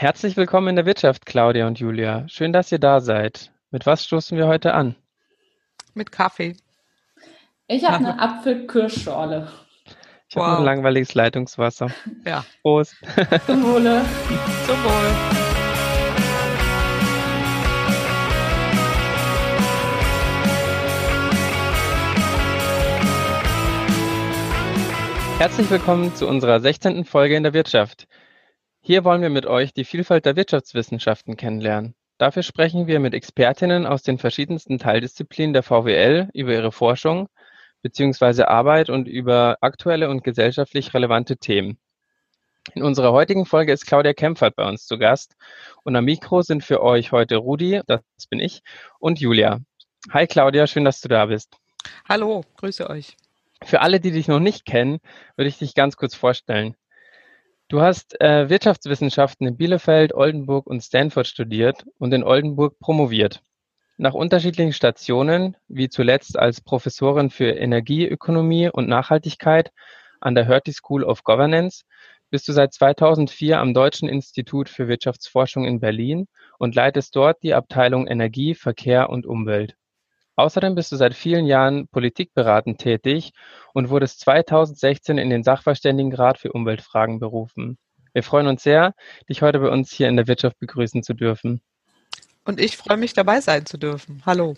Herzlich willkommen in der Wirtschaft, Claudia und Julia. Schön, dass ihr da seid. Mit was stoßen wir heute an? Mit Kaffee. Ich habe eine Apfelkirschschorle. Ich wow. habe ein langweiliges Leitungswasser. Ja. Prost. Zum Wohle. Zum Wohl. Herzlich willkommen zu unserer 16. Folge in der Wirtschaft. Hier wollen wir mit euch die Vielfalt der Wirtschaftswissenschaften kennenlernen. Dafür sprechen wir mit Expertinnen aus den verschiedensten Teildisziplinen der VWL über ihre Forschung bzw. Arbeit und über aktuelle und gesellschaftlich relevante Themen. In unserer heutigen Folge ist Claudia Kempfert bei uns zu Gast und am Mikro sind für euch heute Rudi, das bin ich, und Julia. Hi Claudia, schön, dass du da bist. Hallo, grüße euch. Für alle, die dich noch nicht kennen, würde ich dich ganz kurz vorstellen. Du hast äh, Wirtschaftswissenschaften in Bielefeld, Oldenburg und Stanford studiert und in Oldenburg promoviert. Nach unterschiedlichen Stationen, wie zuletzt als Professorin für Energieökonomie und Nachhaltigkeit an der Hertie School of Governance, bist du seit 2004 am Deutschen Institut für Wirtschaftsforschung in Berlin und leitest dort die Abteilung Energie, Verkehr und Umwelt. Außerdem bist du seit vielen Jahren politikberatend tätig und wurdest 2016 in den Sachverständigenrat für Umweltfragen berufen. Wir freuen uns sehr, dich heute bei uns hier in der Wirtschaft begrüßen zu dürfen. Und ich freue mich, dabei sein zu dürfen. Hallo.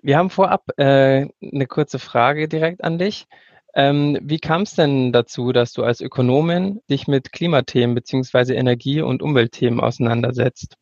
Wir haben vorab äh, eine kurze Frage direkt an dich. Ähm, wie kam es denn dazu, dass du als Ökonomin dich mit Klimathemen beziehungsweise Energie- und Umweltthemen auseinandersetzt?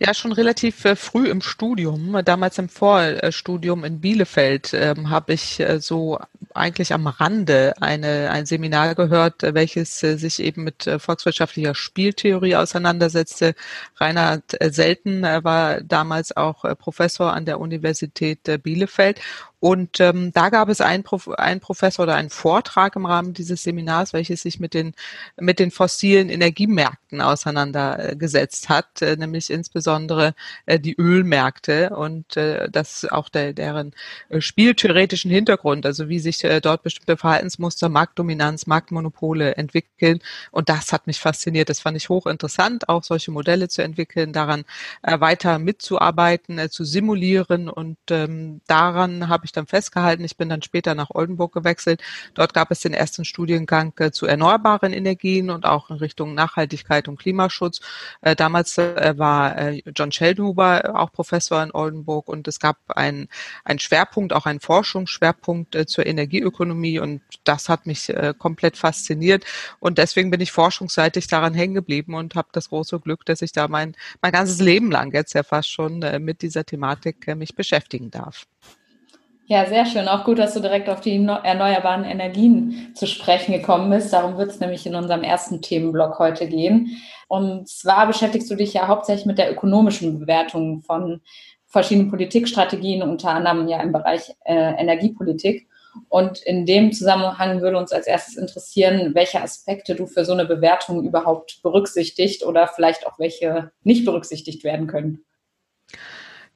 Ja, schon relativ äh, früh im Studium, damals im Vorstudium in Bielefeld, ähm, habe ich äh, so eigentlich am Rande eine, ein Seminar gehört, äh, welches sich eben mit volkswirtschaftlicher Spieltheorie auseinandersetzte. Reinhard Selten war damals auch Professor an der Universität Bielefeld und ähm, da gab es einen, Prof einen Professor oder einen Vortrag im Rahmen dieses Seminars, welches sich mit den, mit den fossilen Energiemärkten auseinandergesetzt hat, äh, nämlich insbesondere äh, die Ölmärkte und äh, das auch der, deren äh, spieltheoretischen Hintergrund, also wie sich äh, dort bestimmte Verhaltensmuster, Marktdominanz, Marktmonopole entwickeln. Und das hat mich fasziniert. Das fand ich hochinteressant, auch solche Modelle zu entwickeln, daran äh, weiter mitzuarbeiten, äh, zu simulieren und ähm, daran habe ich dann festgehalten. Ich bin dann später nach Oldenburg gewechselt. Dort gab es den ersten Studiengang äh, zu erneuerbaren Energien und auch in Richtung Nachhaltigkeit und Klimaschutz. Äh, damals äh, war John Sheldhuber auch Professor in Oldenburg und es gab einen, einen Schwerpunkt, auch einen Forschungsschwerpunkt zur Energieökonomie und das hat mich komplett fasziniert und deswegen bin ich forschungsseitig daran hängen geblieben und habe das große Glück, dass ich da mein, mein ganzes Leben lang jetzt ja fast schon mit dieser Thematik mich beschäftigen darf. Ja, sehr schön. Auch gut, dass du direkt auf die erneuerbaren Energien zu sprechen gekommen bist. Darum wird es nämlich in unserem ersten Themenblock heute gehen. Und zwar beschäftigst du dich ja hauptsächlich mit der ökonomischen Bewertung von verschiedenen Politikstrategien, unter anderem ja im Bereich äh, Energiepolitik. Und in dem Zusammenhang würde uns als erstes interessieren, welche Aspekte du für so eine Bewertung überhaupt berücksichtigt oder vielleicht auch welche nicht berücksichtigt werden können.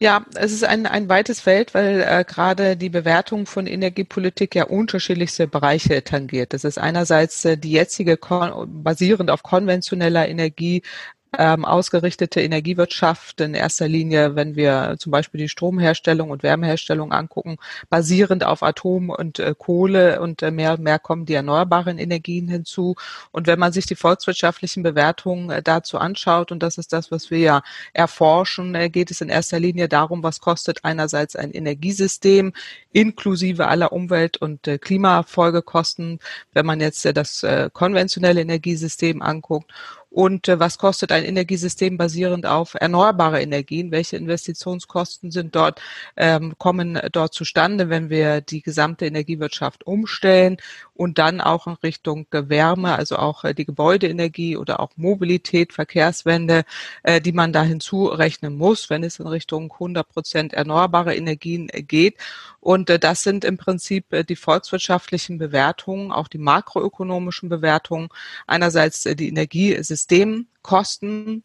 Ja, es ist ein, ein weites Feld, weil äh, gerade die Bewertung von Energiepolitik ja unterschiedlichste Bereiche tangiert. Das ist einerseits äh, die jetzige basierend auf konventioneller Energie ähm, ausgerichtete Energiewirtschaft in erster Linie, wenn wir zum Beispiel die Stromherstellung und Wärmeherstellung angucken, basierend auf Atom und äh, Kohle und äh, mehr und mehr kommen die erneuerbaren Energien hinzu. Und wenn man sich die volkswirtschaftlichen Bewertungen äh, dazu anschaut, und das ist das, was wir ja erforschen, äh, geht es in erster Linie darum, was kostet einerseits ein Energiesystem inklusive aller Umwelt- und äh, Klimafolgekosten, wenn man jetzt äh, das konventionelle Energiesystem anguckt und äh, was kostet ein Energiesystem basierend auf erneuerbare Energien? Welche Investitionskosten sind dort, ähm, kommen dort zustande, wenn wir die gesamte Energiewirtschaft umstellen und dann auch in Richtung Wärme, also auch äh, die Gebäudeenergie oder auch Mobilität, Verkehrswende, äh, die man da hinzurechnen muss, wenn es in Richtung 100 Prozent erneuerbare Energien geht. Und äh, das sind im Prinzip äh, die volkswirtschaftlichen Bewertungen, auch die makroökonomischen Bewertungen. Einerseits äh, die Energiesysteme Systemkosten,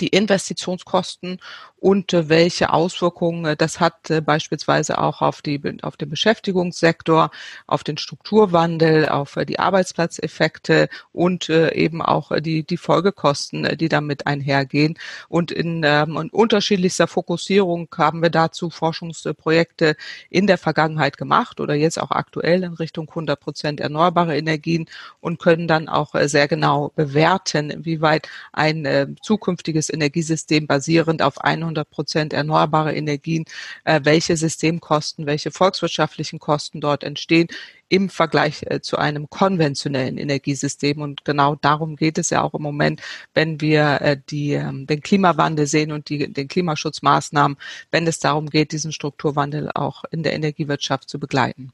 die Investitionskosten und welche Auswirkungen das hat beispielsweise auch auf, die, auf den Beschäftigungssektor, auf den Strukturwandel, auf die Arbeitsplatzeffekte und eben auch die, die Folgekosten, die damit einhergehen. Und in, ähm, in unterschiedlichster Fokussierung haben wir dazu Forschungsprojekte in der Vergangenheit gemacht oder jetzt auch aktuell in Richtung 100 Prozent erneuerbare Energien und können dann auch äh, sehr genau bewerten, inwieweit ein äh, zukünftiges Energiesystem basierend auf 100 Prozent erneuerbare Energien, äh, welche Systemkosten, welche volkswirtschaftlichen Kosten dort entstehen, im Vergleich äh, zu einem konventionellen Energiesystem. Und genau darum geht es ja auch im Moment, wenn wir äh, die, ähm, den Klimawandel sehen und die, den Klimaschutzmaßnahmen, wenn es darum geht, diesen Strukturwandel auch in der Energiewirtschaft zu begleiten.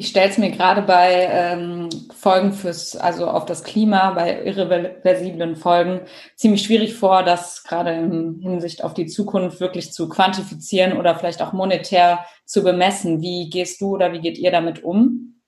Ich stelle es mir gerade bei ähm, Folgen fürs, also auf das Klima, bei irreversiblen Folgen ziemlich schwierig vor, das gerade in Hinsicht auf die Zukunft wirklich zu quantifizieren oder vielleicht auch monetär zu bemessen. Wie gehst du oder wie geht ihr damit um?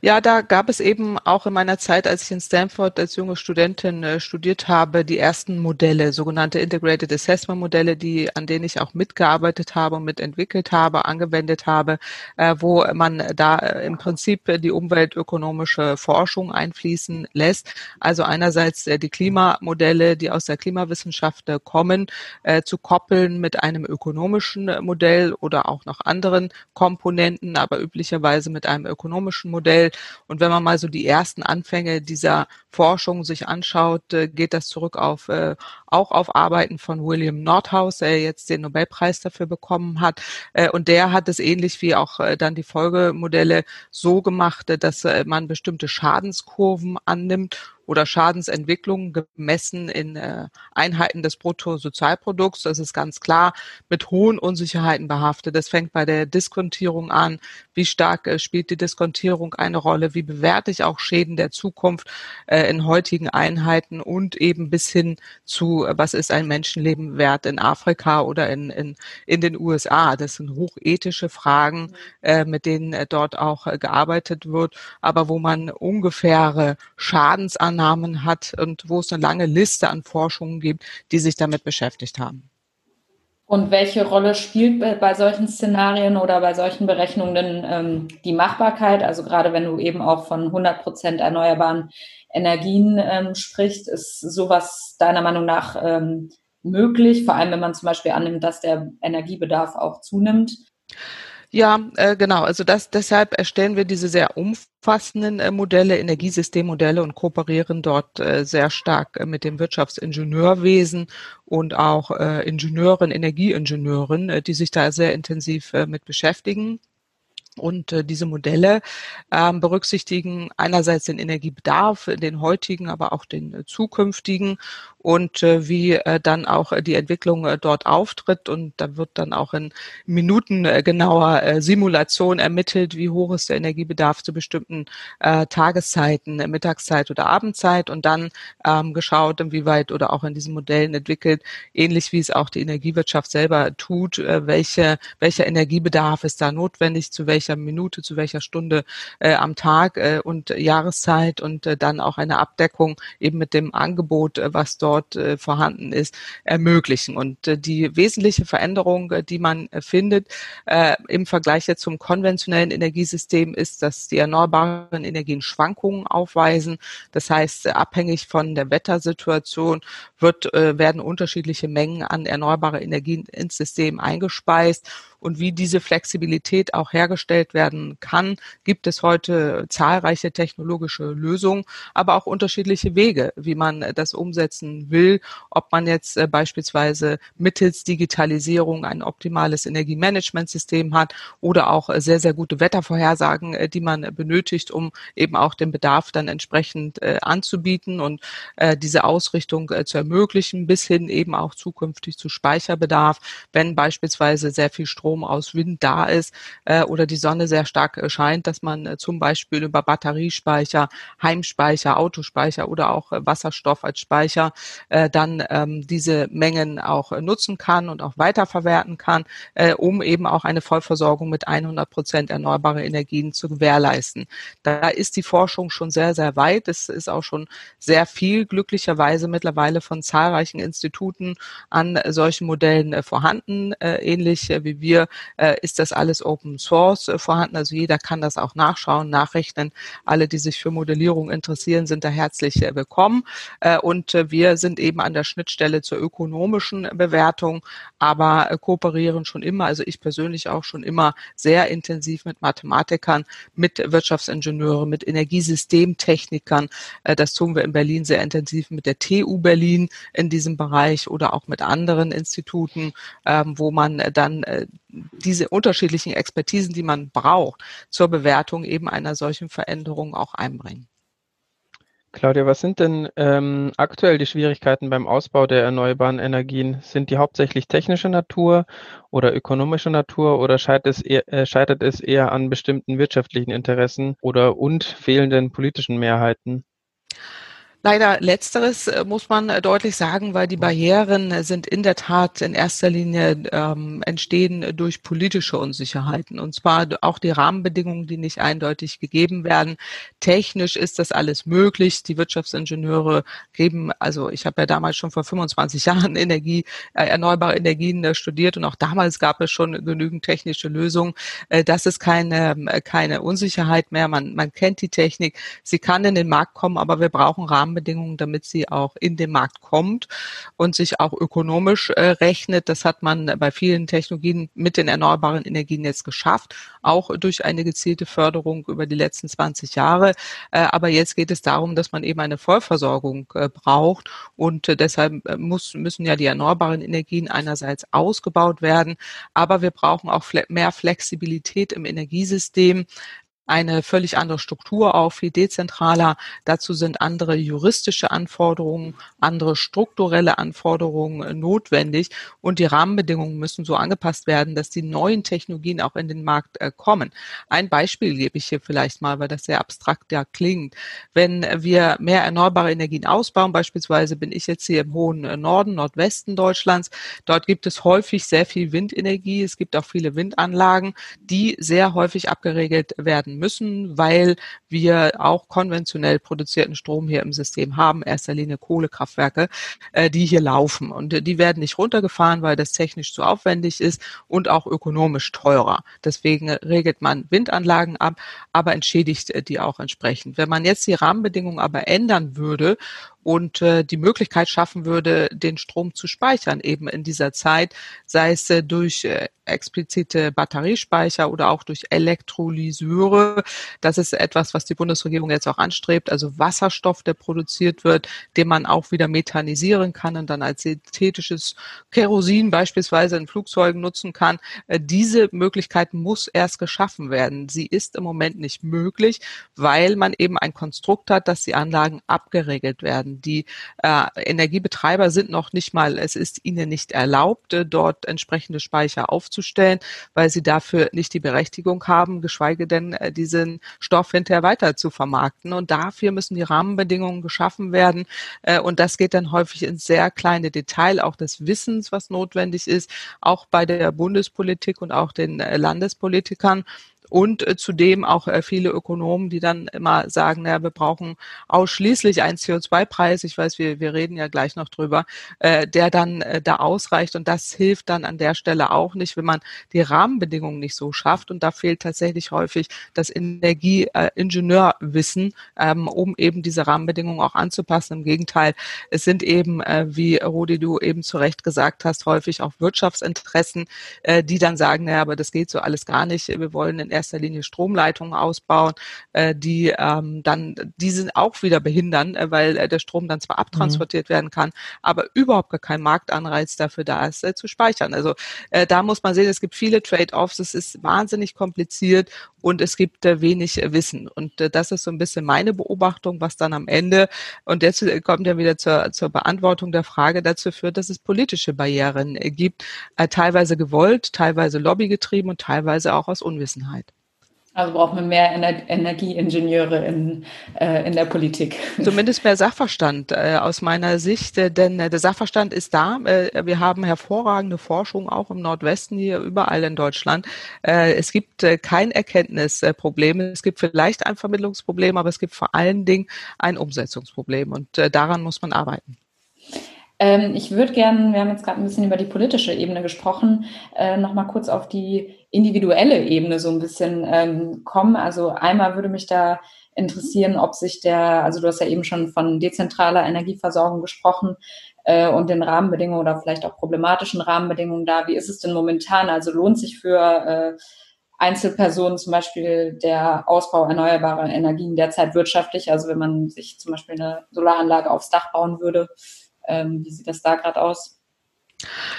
Ja, da gab es eben auch in meiner Zeit, als ich in Stanford als junge Studentin äh, studiert habe, die ersten Modelle, sogenannte Integrated Assessment Modelle, die, an denen ich auch mitgearbeitet habe und mitentwickelt habe, angewendet habe, äh, wo man da äh, im Prinzip die umweltökonomische Forschung einfließen lässt. Also einerseits äh, die Klimamodelle, die aus der Klimawissenschaft äh, kommen, äh, zu koppeln mit einem ökonomischen Modell oder auch noch anderen Komponenten, aber üblicherweise mit einem ökonomischen Modell und wenn man mal so die ersten Anfänge dieser Forschung sich anschaut, äh, geht das zurück auf äh, auch auf Arbeiten von William Nordhaus, der jetzt den Nobelpreis dafür bekommen hat. Äh, und der hat es ähnlich wie auch dann die Folgemodelle so gemacht, dass man bestimmte Schadenskurven annimmt oder Schadensentwicklung gemessen in äh, Einheiten des Bruttosozialprodukts. Das ist ganz klar mit hohen Unsicherheiten behaftet. Das fängt bei der Diskontierung an. Wie stark äh, spielt die Diskontierung eine Rolle? Wie bewerte ich auch Schäden der Zukunft äh, in heutigen Einheiten und eben bis hin zu, was ist ein Menschenleben wert in Afrika oder in, in, in den USA? Das sind hochethische Fragen, mit denen dort auch gearbeitet wird, aber wo man ungefähre Schadensannahmen Annahmen hat und wo es eine lange Liste an Forschungen gibt, die sich damit beschäftigt haben. Und welche Rolle spielt bei solchen Szenarien oder bei solchen Berechnungen ähm, die Machbarkeit? Also gerade wenn du eben auch von 100 Prozent erneuerbaren Energien ähm, sprichst, ist sowas deiner Meinung nach ähm, möglich? Vor allem, wenn man zum Beispiel annimmt, dass der Energiebedarf auch zunimmt. Ja, äh, genau. Also das, deshalb erstellen wir diese sehr umfassenden äh, Modelle, Energiesystemmodelle und kooperieren dort äh, sehr stark äh, mit dem Wirtschaftsingenieurwesen und auch äh, Ingenieuren, Energieingenieuren, äh, die sich da sehr intensiv äh, mit beschäftigen. Und äh, diese Modelle ähm, berücksichtigen einerseits den Energiebedarf, den heutigen, aber auch den äh, zukünftigen und äh, wie äh, dann auch äh, die Entwicklung äh, dort auftritt. Und da wird dann auch in Minuten äh, genauer äh, Simulation ermittelt, wie hoch ist der Energiebedarf zu bestimmten äh, Tageszeiten, äh, Mittagszeit oder Abendzeit und dann ähm, geschaut, inwieweit oder auch in diesen Modellen entwickelt, ähnlich wie es auch die Energiewirtschaft selber tut, äh, welche, welcher Energiebedarf ist da notwendig, zu welcher Minute, zu welcher Stunde äh, am Tag äh, und Jahreszeit und äh, dann auch eine Abdeckung eben mit dem Angebot, äh, was dort dort äh, vorhanden ist, ermöglichen. Und äh, die wesentliche Veränderung, äh, die man äh, findet äh, im Vergleich jetzt zum konventionellen Energiesystem, ist, dass die erneuerbaren Energien Schwankungen aufweisen. Das heißt, abhängig von der Wettersituation wird, äh, werden unterschiedliche Mengen an erneuerbare Energien ins System eingespeist. Und wie diese Flexibilität auch hergestellt werden kann, gibt es heute zahlreiche technologische Lösungen, aber auch unterschiedliche Wege, wie man das umsetzen will, ob man jetzt äh, beispielsweise mittels Digitalisierung ein optimales Energiemanagementsystem hat oder auch äh, sehr, sehr gute Wettervorhersagen, äh, die man benötigt, um eben auch den Bedarf dann entsprechend anzubieten und diese Ausrichtung zu ermöglichen, bis hin eben auch zukünftig zu Speicherbedarf, wenn beispielsweise sehr viel Strom aus Wind da ist äh, oder die Sonne sehr stark äh, scheint, dass man äh, zum Beispiel über Batteriespeicher, Heimspeicher, Autospeicher oder auch äh, Wasserstoff als Speicher äh, dann ähm, diese Mengen auch äh, nutzen kann und auch weiterverwerten kann, äh, um eben auch eine Vollversorgung mit 100 Prozent erneuerbare Energien zu gewährleisten. Da ist die Forschung schon sehr, sehr weit. Es ist auch schon sehr viel glücklicherweise mittlerweile von von zahlreichen Instituten an solchen Modellen vorhanden. Ähnlich wie wir ist das alles Open Source vorhanden. Also jeder kann das auch nachschauen, nachrechnen. Alle, die sich für Modellierung interessieren, sind da herzlich willkommen. Und wir sind eben an der Schnittstelle zur ökonomischen Bewertung, aber kooperieren schon immer, also ich persönlich auch schon immer sehr intensiv mit Mathematikern, mit Wirtschaftsingenieuren, mit Energiesystemtechnikern. Äh, das tun wir in Berlin sehr intensiv mit der TU Berlin in diesem Bereich oder auch mit anderen Instituten, ähm, wo man dann äh, diese unterschiedlichen Expertisen, die man braucht, zur Bewertung eben einer solchen Veränderung auch einbringen. Claudia, was sind denn ähm, aktuell die Schwierigkeiten beim Ausbau der erneuerbaren Energien? Sind die hauptsächlich technischer Natur oder ökonomischer Natur oder scheitert es, eher, äh, scheitert es eher an bestimmten wirtschaftlichen Interessen oder und fehlenden politischen Mehrheiten? Leider letzteres äh, muss man äh, deutlich sagen, weil die Barrieren äh, sind in der Tat in erster Linie ähm, entstehen durch politische Unsicherheiten. Und zwar auch die Rahmenbedingungen, die nicht eindeutig gegeben werden. Technisch ist das alles möglich. Die Wirtschaftsingenieure geben, also ich habe ja damals schon vor 25 Jahren Energie, äh, erneuerbare Energien studiert und auch damals gab es schon genügend technische Lösungen. Äh, das ist keine, keine Unsicherheit mehr. Man, man kennt die Technik. Sie kann in den Markt kommen, aber wir brauchen Rahmen Rahmenbedingungen, damit sie auch in den Markt kommt und sich auch ökonomisch äh, rechnet. Das hat man bei vielen Technologien mit den erneuerbaren Energien jetzt geschafft, auch durch eine gezielte Förderung über die letzten 20 Jahre. Äh, aber jetzt geht es darum, dass man eben eine Vollversorgung äh, braucht und äh, deshalb äh, muss, müssen ja die erneuerbaren Energien einerseits ausgebaut werden, aber wir brauchen auch mehr Flexibilität im Energiesystem eine völlig andere Struktur auch, viel dezentraler. Dazu sind andere juristische Anforderungen, andere strukturelle Anforderungen notwendig und die Rahmenbedingungen müssen so angepasst werden, dass die neuen Technologien auch in den Markt äh, kommen. Ein Beispiel gebe ich hier vielleicht mal, weil das sehr abstrakt ja klingt. Wenn wir mehr erneuerbare Energien ausbauen, beispielsweise bin ich jetzt hier im hohen Norden, Nordwesten Deutschlands, dort gibt es häufig sehr viel Windenergie. Es gibt auch viele Windanlagen, die sehr häufig abgeregelt werden müssen, weil wir auch konventionell produzierten Strom hier im System haben, erster Linie Kohlekraftwerke, äh, die hier laufen. Und äh, die werden nicht runtergefahren, weil das technisch zu aufwendig ist und auch ökonomisch teurer. Deswegen regelt man Windanlagen ab, aber entschädigt äh, die auch entsprechend. Wenn man jetzt die Rahmenbedingungen aber ändern würde und äh, die Möglichkeit schaffen würde, den Strom zu speichern, eben in dieser Zeit, sei es äh, durch äh, explizite Batteriespeicher oder auch durch Elektrolyseure. Das ist etwas, was die Bundesregierung jetzt auch anstrebt, also Wasserstoff, der produziert wird, den man auch wieder methanisieren kann und dann als synthetisches Kerosin beispielsweise in Flugzeugen nutzen kann. Äh, diese Möglichkeit muss erst geschaffen werden. Sie ist im Moment nicht möglich, weil man eben ein Konstrukt hat, dass die Anlagen abgeregelt werden. Die äh, Energiebetreiber sind noch nicht mal, es ist ihnen nicht erlaubt, äh, dort entsprechende Speicher aufzustellen, weil sie dafür nicht die Berechtigung haben, geschweige denn äh, diesen Stoff hinterher weiter zu vermarkten. Und dafür müssen die Rahmenbedingungen geschaffen werden. Äh, und das geht dann häufig ins sehr kleine Detail auch des Wissens, was notwendig ist, auch bei der Bundespolitik und auch den äh, Landespolitikern und äh, zudem auch äh, viele Ökonomen, die dann immer sagen, naja, wir brauchen ausschließlich einen CO2-Preis, ich weiß, wir, wir reden ja gleich noch drüber, äh, der dann äh, da ausreicht. Und das hilft dann an der Stelle auch nicht, wenn man die Rahmenbedingungen nicht so schafft. Und da fehlt tatsächlich häufig das Energieingenieurwissen, ähm, um eben diese Rahmenbedingungen auch anzupassen. Im Gegenteil, es sind eben, äh, wie Rudi, du eben zu Recht gesagt hast, häufig auch Wirtschaftsinteressen, äh, die dann sagen, naja, aber das geht so alles gar nicht, wir wollen in erster Linie Stromleitungen ausbauen, äh, die ähm, dann diese auch wieder behindern, äh, weil äh, der Strom dann zwar abtransportiert mhm. werden kann, aber überhaupt gar kein Marktanreiz dafür da ist, äh, zu speichern. Also äh, da muss man sehen, es gibt viele Trade-offs, es ist wahnsinnig kompliziert und es gibt äh, wenig äh, Wissen. Und äh, das ist so ein bisschen meine Beobachtung, was dann am Ende, und jetzt äh, kommt ja wieder zur, zur Beantwortung der Frage dazu führt, dass es politische Barrieren äh, gibt, äh, teilweise gewollt, teilweise lobbygetrieben und teilweise auch aus Unwissenheit. Also brauchen wir mehr Ener Energieingenieure in, äh, in der Politik. Zumindest mehr Sachverstand äh, aus meiner Sicht, äh, denn äh, der Sachverstand ist da. Äh, wir haben hervorragende Forschung auch im Nordwesten hier überall in Deutschland. Äh, es gibt kein Erkenntnisproblem. Es gibt vielleicht ein Vermittlungsproblem, aber es gibt vor allen Dingen ein Umsetzungsproblem und daran muss man arbeiten. Ähm, ich würde gerne, wir haben jetzt gerade ein bisschen über die politische Ebene gesprochen, äh, nochmal kurz auf die individuelle Ebene so ein bisschen ähm, kommen. Also einmal würde mich da interessieren, ob sich der, also du hast ja eben schon von dezentraler Energieversorgung gesprochen äh, und den Rahmenbedingungen oder vielleicht auch problematischen Rahmenbedingungen da. Wie ist es denn momentan? Also lohnt sich für äh, Einzelpersonen zum Beispiel der Ausbau erneuerbarer Energien derzeit wirtschaftlich? Also wenn man sich zum Beispiel eine Solaranlage aufs Dach bauen würde, ähm, wie sieht das da gerade aus?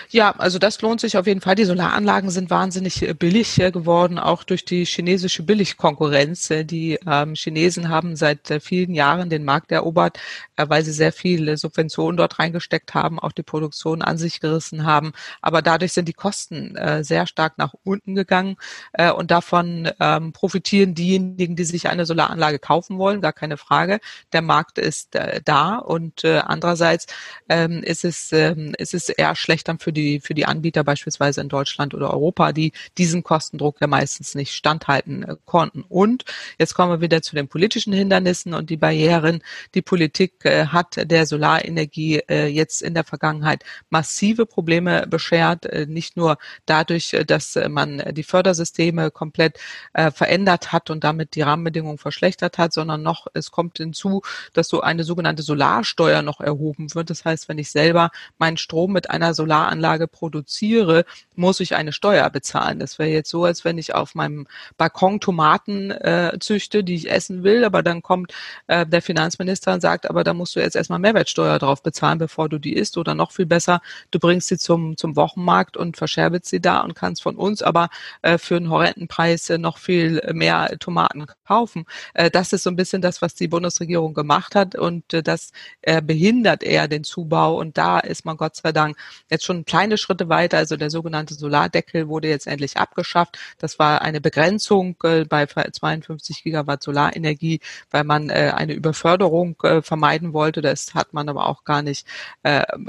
Ja, also das lohnt sich auf jeden Fall. Die Solaranlagen sind wahnsinnig äh, billig geworden, auch durch die chinesische Billigkonkurrenz. Äh, die ähm, Chinesen haben seit äh, vielen Jahren den Markt erobert, äh, weil sie sehr viele Subventionen dort reingesteckt haben, auch die Produktion an sich gerissen haben. Aber dadurch sind die Kosten äh, sehr stark nach unten gegangen äh, und davon ähm, profitieren diejenigen, die sich eine Solaranlage kaufen wollen, gar keine Frage. Der Markt ist da und andererseits ähm, ist es ähm, ist es eher schlecht dann für die, für die Anbieter beispielsweise in Deutschland oder Europa, die diesen Kostendruck ja meistens nicht standhalten äh, konnten. Und jetzt kommen wir wieder zu den politischen Hindernissen und die Barrieren. Die Politik äh, hat der Solarenergie äh, jetzt in der Vergangenheit massive Probleme beschert, nicht nur dadurch, dass man die Fördersysteme komplett verändert hat und damit die Rahmenbedingungen verschlechtert hat, sondern noch, es kommt hinzu, dass so eine sogenannte Solarsteuer noch erhoben wird. Das heißt, wenn ich selber meinen Strom mit einer Solaranlage produziere, muss ich eine Steuer bezahlen. Das wäre jetzt so, als wenn ich auf meinem Balkon Tomaten äh, züchte, die ich essen will, aber dann kommt äh, der Finanzminister und sagt, aber da musst du jetzt erstmal Mehrwertsteuer drauf bezahlen, bevor du die isst. Oder noch viel besser, du bringst sie zum, zum Wochenmarkt und verscherbelst sie da und kannst von uns aber äh, für einen horrenden Preis äh, noch viel mehr Tomaten kaufen. Äh, das ist so ein bisschen das, was die Bundesregierung gemacht hat und äh, das äh, behindert eher den Zubau. Und da ist man Gott sei Dank jetzt schon kleine Schritte weiter. Also der sogenannte Solardeckel wurde jetzt endlich abgeschafft. Das war eine Begrenzung äh, bei 52 Gigawatt Solarenergie, weil man äh, eine Überförderung äh, vermeiden wollte. Das hat man aber auch gar nicht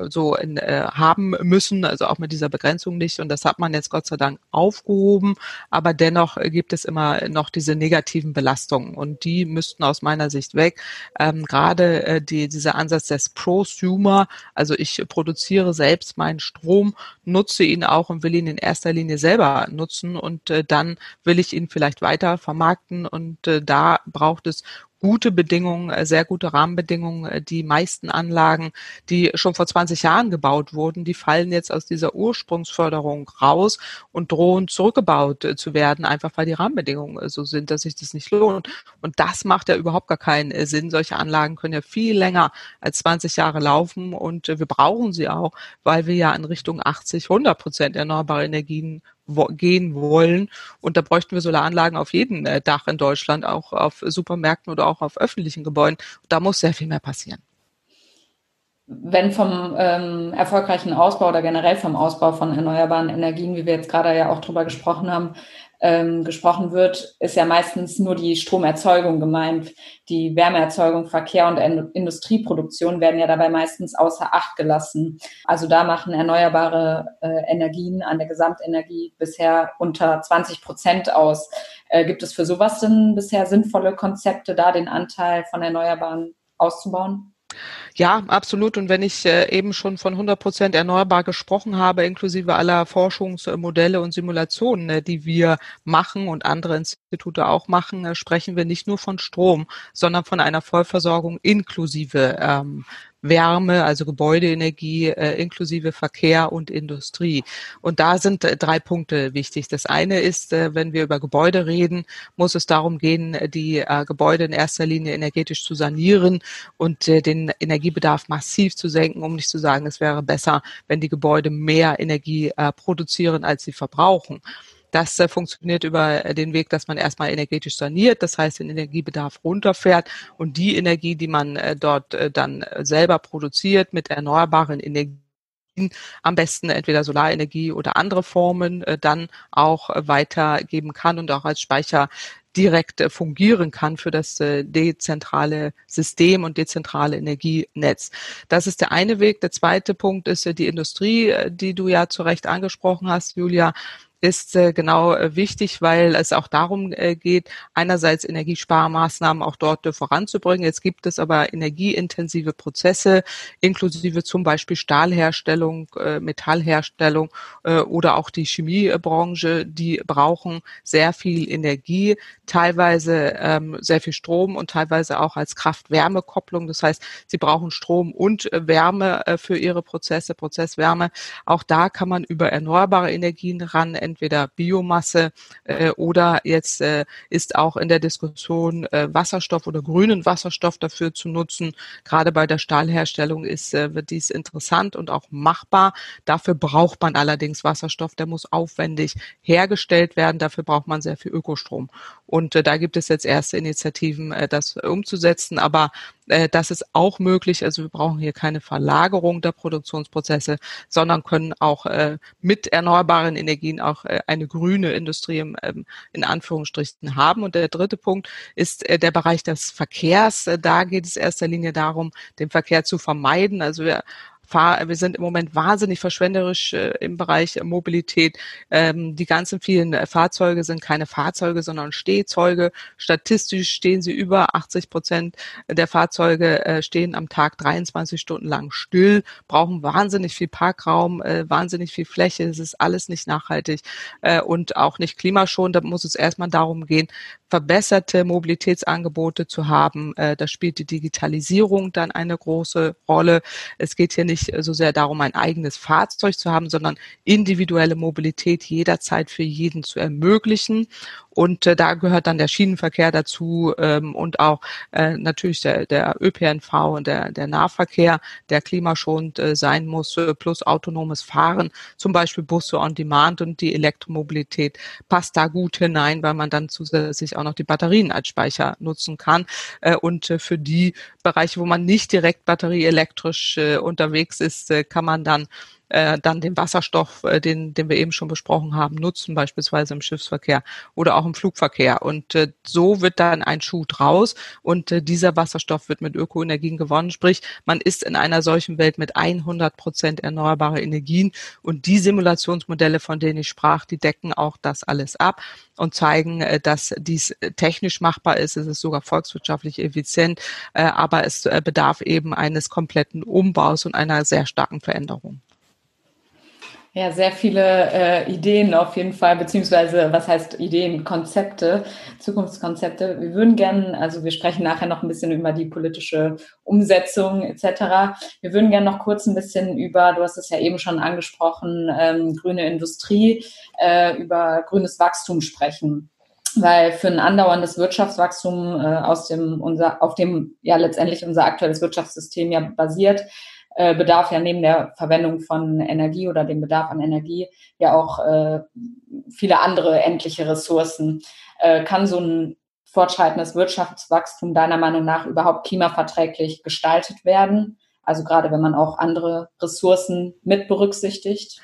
so haben müssen, also auch mit dieser Begrenzung nicht. Und das hat man jetzt Gott sei Dank aufgehoben. Aber dennoch gibt es immer noch diese negativen Belastungen und die müssten aus meiner Sicht weg. Ähm, Gerade die, dieser Ansatz des Prosumer, also ich produziere selbst mein meinen Strom, nutze ihn auch und will ihn in erster Linie selber nutzen und äh, dann will ich ihn vielleicht weiter vermarkten und äh, da braucht es gute Bedingungen, äh, sehr gute Rahmenbedingungen. Äh, die meisten Anlagen, die schon vor 20 Jahren gebaut wurden, die fallen jetzt aus dieser Ursprungsförderung raus und drohen zurückgebaut äh, zu werden, einfach weil die Rahmenbedingungen so sind, dass sich das nicht lohnt. Und das macht ja überhaupt gar keinen Sinn. Solche Anlagen können ja viel länger als 20 Jahre laufen und wir brauchen sie auch, weil wir ja in Richtung 80, 100 Prozent erneuerbare Energien gehen wollen. Und da bräuchten wir Solaranlagen auf jedem äh, Dach in Deutschland, auch auf Supermärkten oder auch auf öffentlichen Gebäuden. Da muss sehr viel mehr passieren. Wenn vom ähm, erfolgreichen Ausbau oder generell vom Ausbau von erneuerbaren Energien, wie wir jetzt gerade ja auch drüber gesprochen haben, ähm, gesprochen wird, ist ja meistens nur die Stromerzeugung gemeint. Die Wärmeerzeugung, Verkehr und Industrieproduktion werden ja dabei meistens außer Acht gelassen. Also da machen erneuerbare äh, Energien an der Gesamtenergie bisher unter 20 Prozent aus. Äh, gibt es für sowas denn bisher sinnvolle Konzepte, da den Anteil von Erneuerbaren auszubauen? Ja, absolut. Und wenn ich äh, eben schon von 100 Prozent erneuerbar gesprochen habe, inklusive aller Forschungsmodelle und Simulationen, äh, die wir machen und andere Institute auch machen, äh, sprechen wir nicht nur von Strom, sondern von einer Vollversorgung inklusive ähm, Wärme, also Gebäudeenergie äh, inklusive Verkehr und Industrie. Und da sind äh, drei Punkte wichtig. Das eine ist, äh, wenn wir über Gebäude reden, muss es darum gehen, die äh, Gebäude in erster Linie energetisch zu sanieren und äh, den Energiebedarf massiv zu senken, um nicht zu sagen, es wäre besser, wenn die Gebäude mehr Energie äh, produzieren, als sie verbrauchen. Das äh, funktioniert über äh, den Weg, dass man erstmal energetisch saniert, das heißt den Energiebedarf runterfährt und die Energie, die man äh, dort äh, dann äh, selber produziert mit erneuerbaren Energien, am besten entweder Solarenergie oder andere Formen dann auch weitergeben kann und auch als Speicher direkt fungieren kann für das dezentrale System und dezentrale Energienetz. Das ist der eine Weg. Der zweite Punkt ist die Industrie, die du ja zu Recht angesprochen hast, Julia ist äh, genau äh, wichtig, weil es auch darum äh, geht, einerseits Energiesparmaßnahmen auch dort äh, voranzubringen. Jetzt gibt es aber energieintensive Prozesse, inklusive zum Beispiel Stahlherstellung, äh, Metallherstellung äh, oder auch die Chemiebranche, die brauchen sehr viel Energie, teilweise ähm, sehr viel Strom und teilweise auch als Kraft-Wärme-Kopplung. Das heißt, sie brauchen Strom und äh, Wärme äh, für ihre Prozesse, Prozesswärme. Auch da kann man über erneuerbare Energien ran entweder Biomasse äh, oder jetzt äh, ist auch in der Diskussion äh, Wasserstoff oder grünen Wasserstoff dafür zu nutzen. Gerade bei der Stahlherstellung ist, äh, wird dies interessant und auch machbar. Dafür braucht man allerdings Wasserstoff, der muss aufwendig hergestellt werden. Dafür braucht man sehr viel Ökostrom. Und äh, da gibt es jetzt erste Initiativen, äh, das umzusetzen. Aber äh, das ist auch möglich. Also wir brauchen hier keine Verlagerung der Produktionsprozesse, sondern können auch äh, mit erneuerbaren Energien auch äh, eine grüne Industrie ähm, in Anführungsstrichen haben. Und der dritte Punkt ist äh, der Bereich des Verkehrs. Äh, da geht es erster Linie darum, den Verkehr zu vermeiden. Also wir fahr, wir sind im Moment wahnsinnig verschwenderisch äh, im Bereich Mobilität. Ähm, die ganzen vielen äh, Fahrzeuge sind keine Fahrzeuge, sondern Stehzeuge. Statistisch stehen sie über 80 Prozent der Fahrzeuge äh, stehen am Tag 23 Stunden lang still, brauchen wahnsinnig viel Parkraum, äh, wahnsinnig viel Fläche. Es ist alles nicht nachhaltig und auch nicht klimaschonend. Da muss es erstmal darum gehen, verbesserte Mobilitätsangebote zu haben. Äh, da spielt die Digitalisierung dann eine große Rolle. Es geht hier nicht so sehr darum, ein eigenes Fahrzeug zu haben, sondern individuelle Mobilität jederzeit für jeden zu ermöglichen. Und äh, da gehört dann der Schienenverkehr dazu ähm, und auch äh, natürlich der, der ÖPNV und der, der Nahverkehr, der klimaschonend äh, sein muss, äh, plus autonomes Fahren, zum Beispiel Busse on Demand und die Elektromobilität passt da gut hinein, weil man dann zusätzlich auch noch die Batterien als Speicher nutzen kann. Äh, und äh, für die Bereiche, wo man nicht direkt batterieelektrisch äh, unterwegs ist, äh, kann man dann äh, dann den Wasserstoff, äh, den, den wir eben schon besprochen haben, nutzen, beispielsweise im Schiffsverkehr oder auch im Flugverkehr. Und äh, so wird dann ein Schuh draus und äh, dieser Wasserstoff wird mit Ökoenergien gewonnen. Sprich, man ist in einer solchen Welt mit 100 Prozent erneuerbare Energien und die Simulationsmodelle, von denen ich sprach, die decken auch das alles ab und zeigen, äh, dass dies technisch machbar ist. Es ist sogar volkswirtschaftlich effizient, äh, aber es äh, bedarf eben eines kompletten Umbaus und einer sehr starken Veränderung. Ja, sehr viele äh, Ideen auf jeden Fall, beziehungsweise was heißt Ideen, Konzepte, Zukunftskonzepte. Wir würden gerne, also wir sprechen nachher noch ein bisschen über die politische Umsetzung etc. Wir würden gerne noch kurz ein bisschen über, du hast es ja eben schon angesprochen, ähm, grüne Industrie, äh, über grünes Wachstum sprechen weil für ein andauerndes Wirtschaftswachstum äh, aus dem unser auf dem ja letztendlich unser aktuelles Wirtschaftssystem ja basiert, äh, bedarf ja neben der Verwendung von Energie oder dem Bedarf an Energie ja auch äh, viele andere endliche Ressourcen. Äh, kann so ein fortschreitendes Wirtschaftswachstum deiner Meinung nach überhaupt klimaverträglich gestaltet werden? Also gerade wenn man auch andere Ressourcen mit berücksichtigt?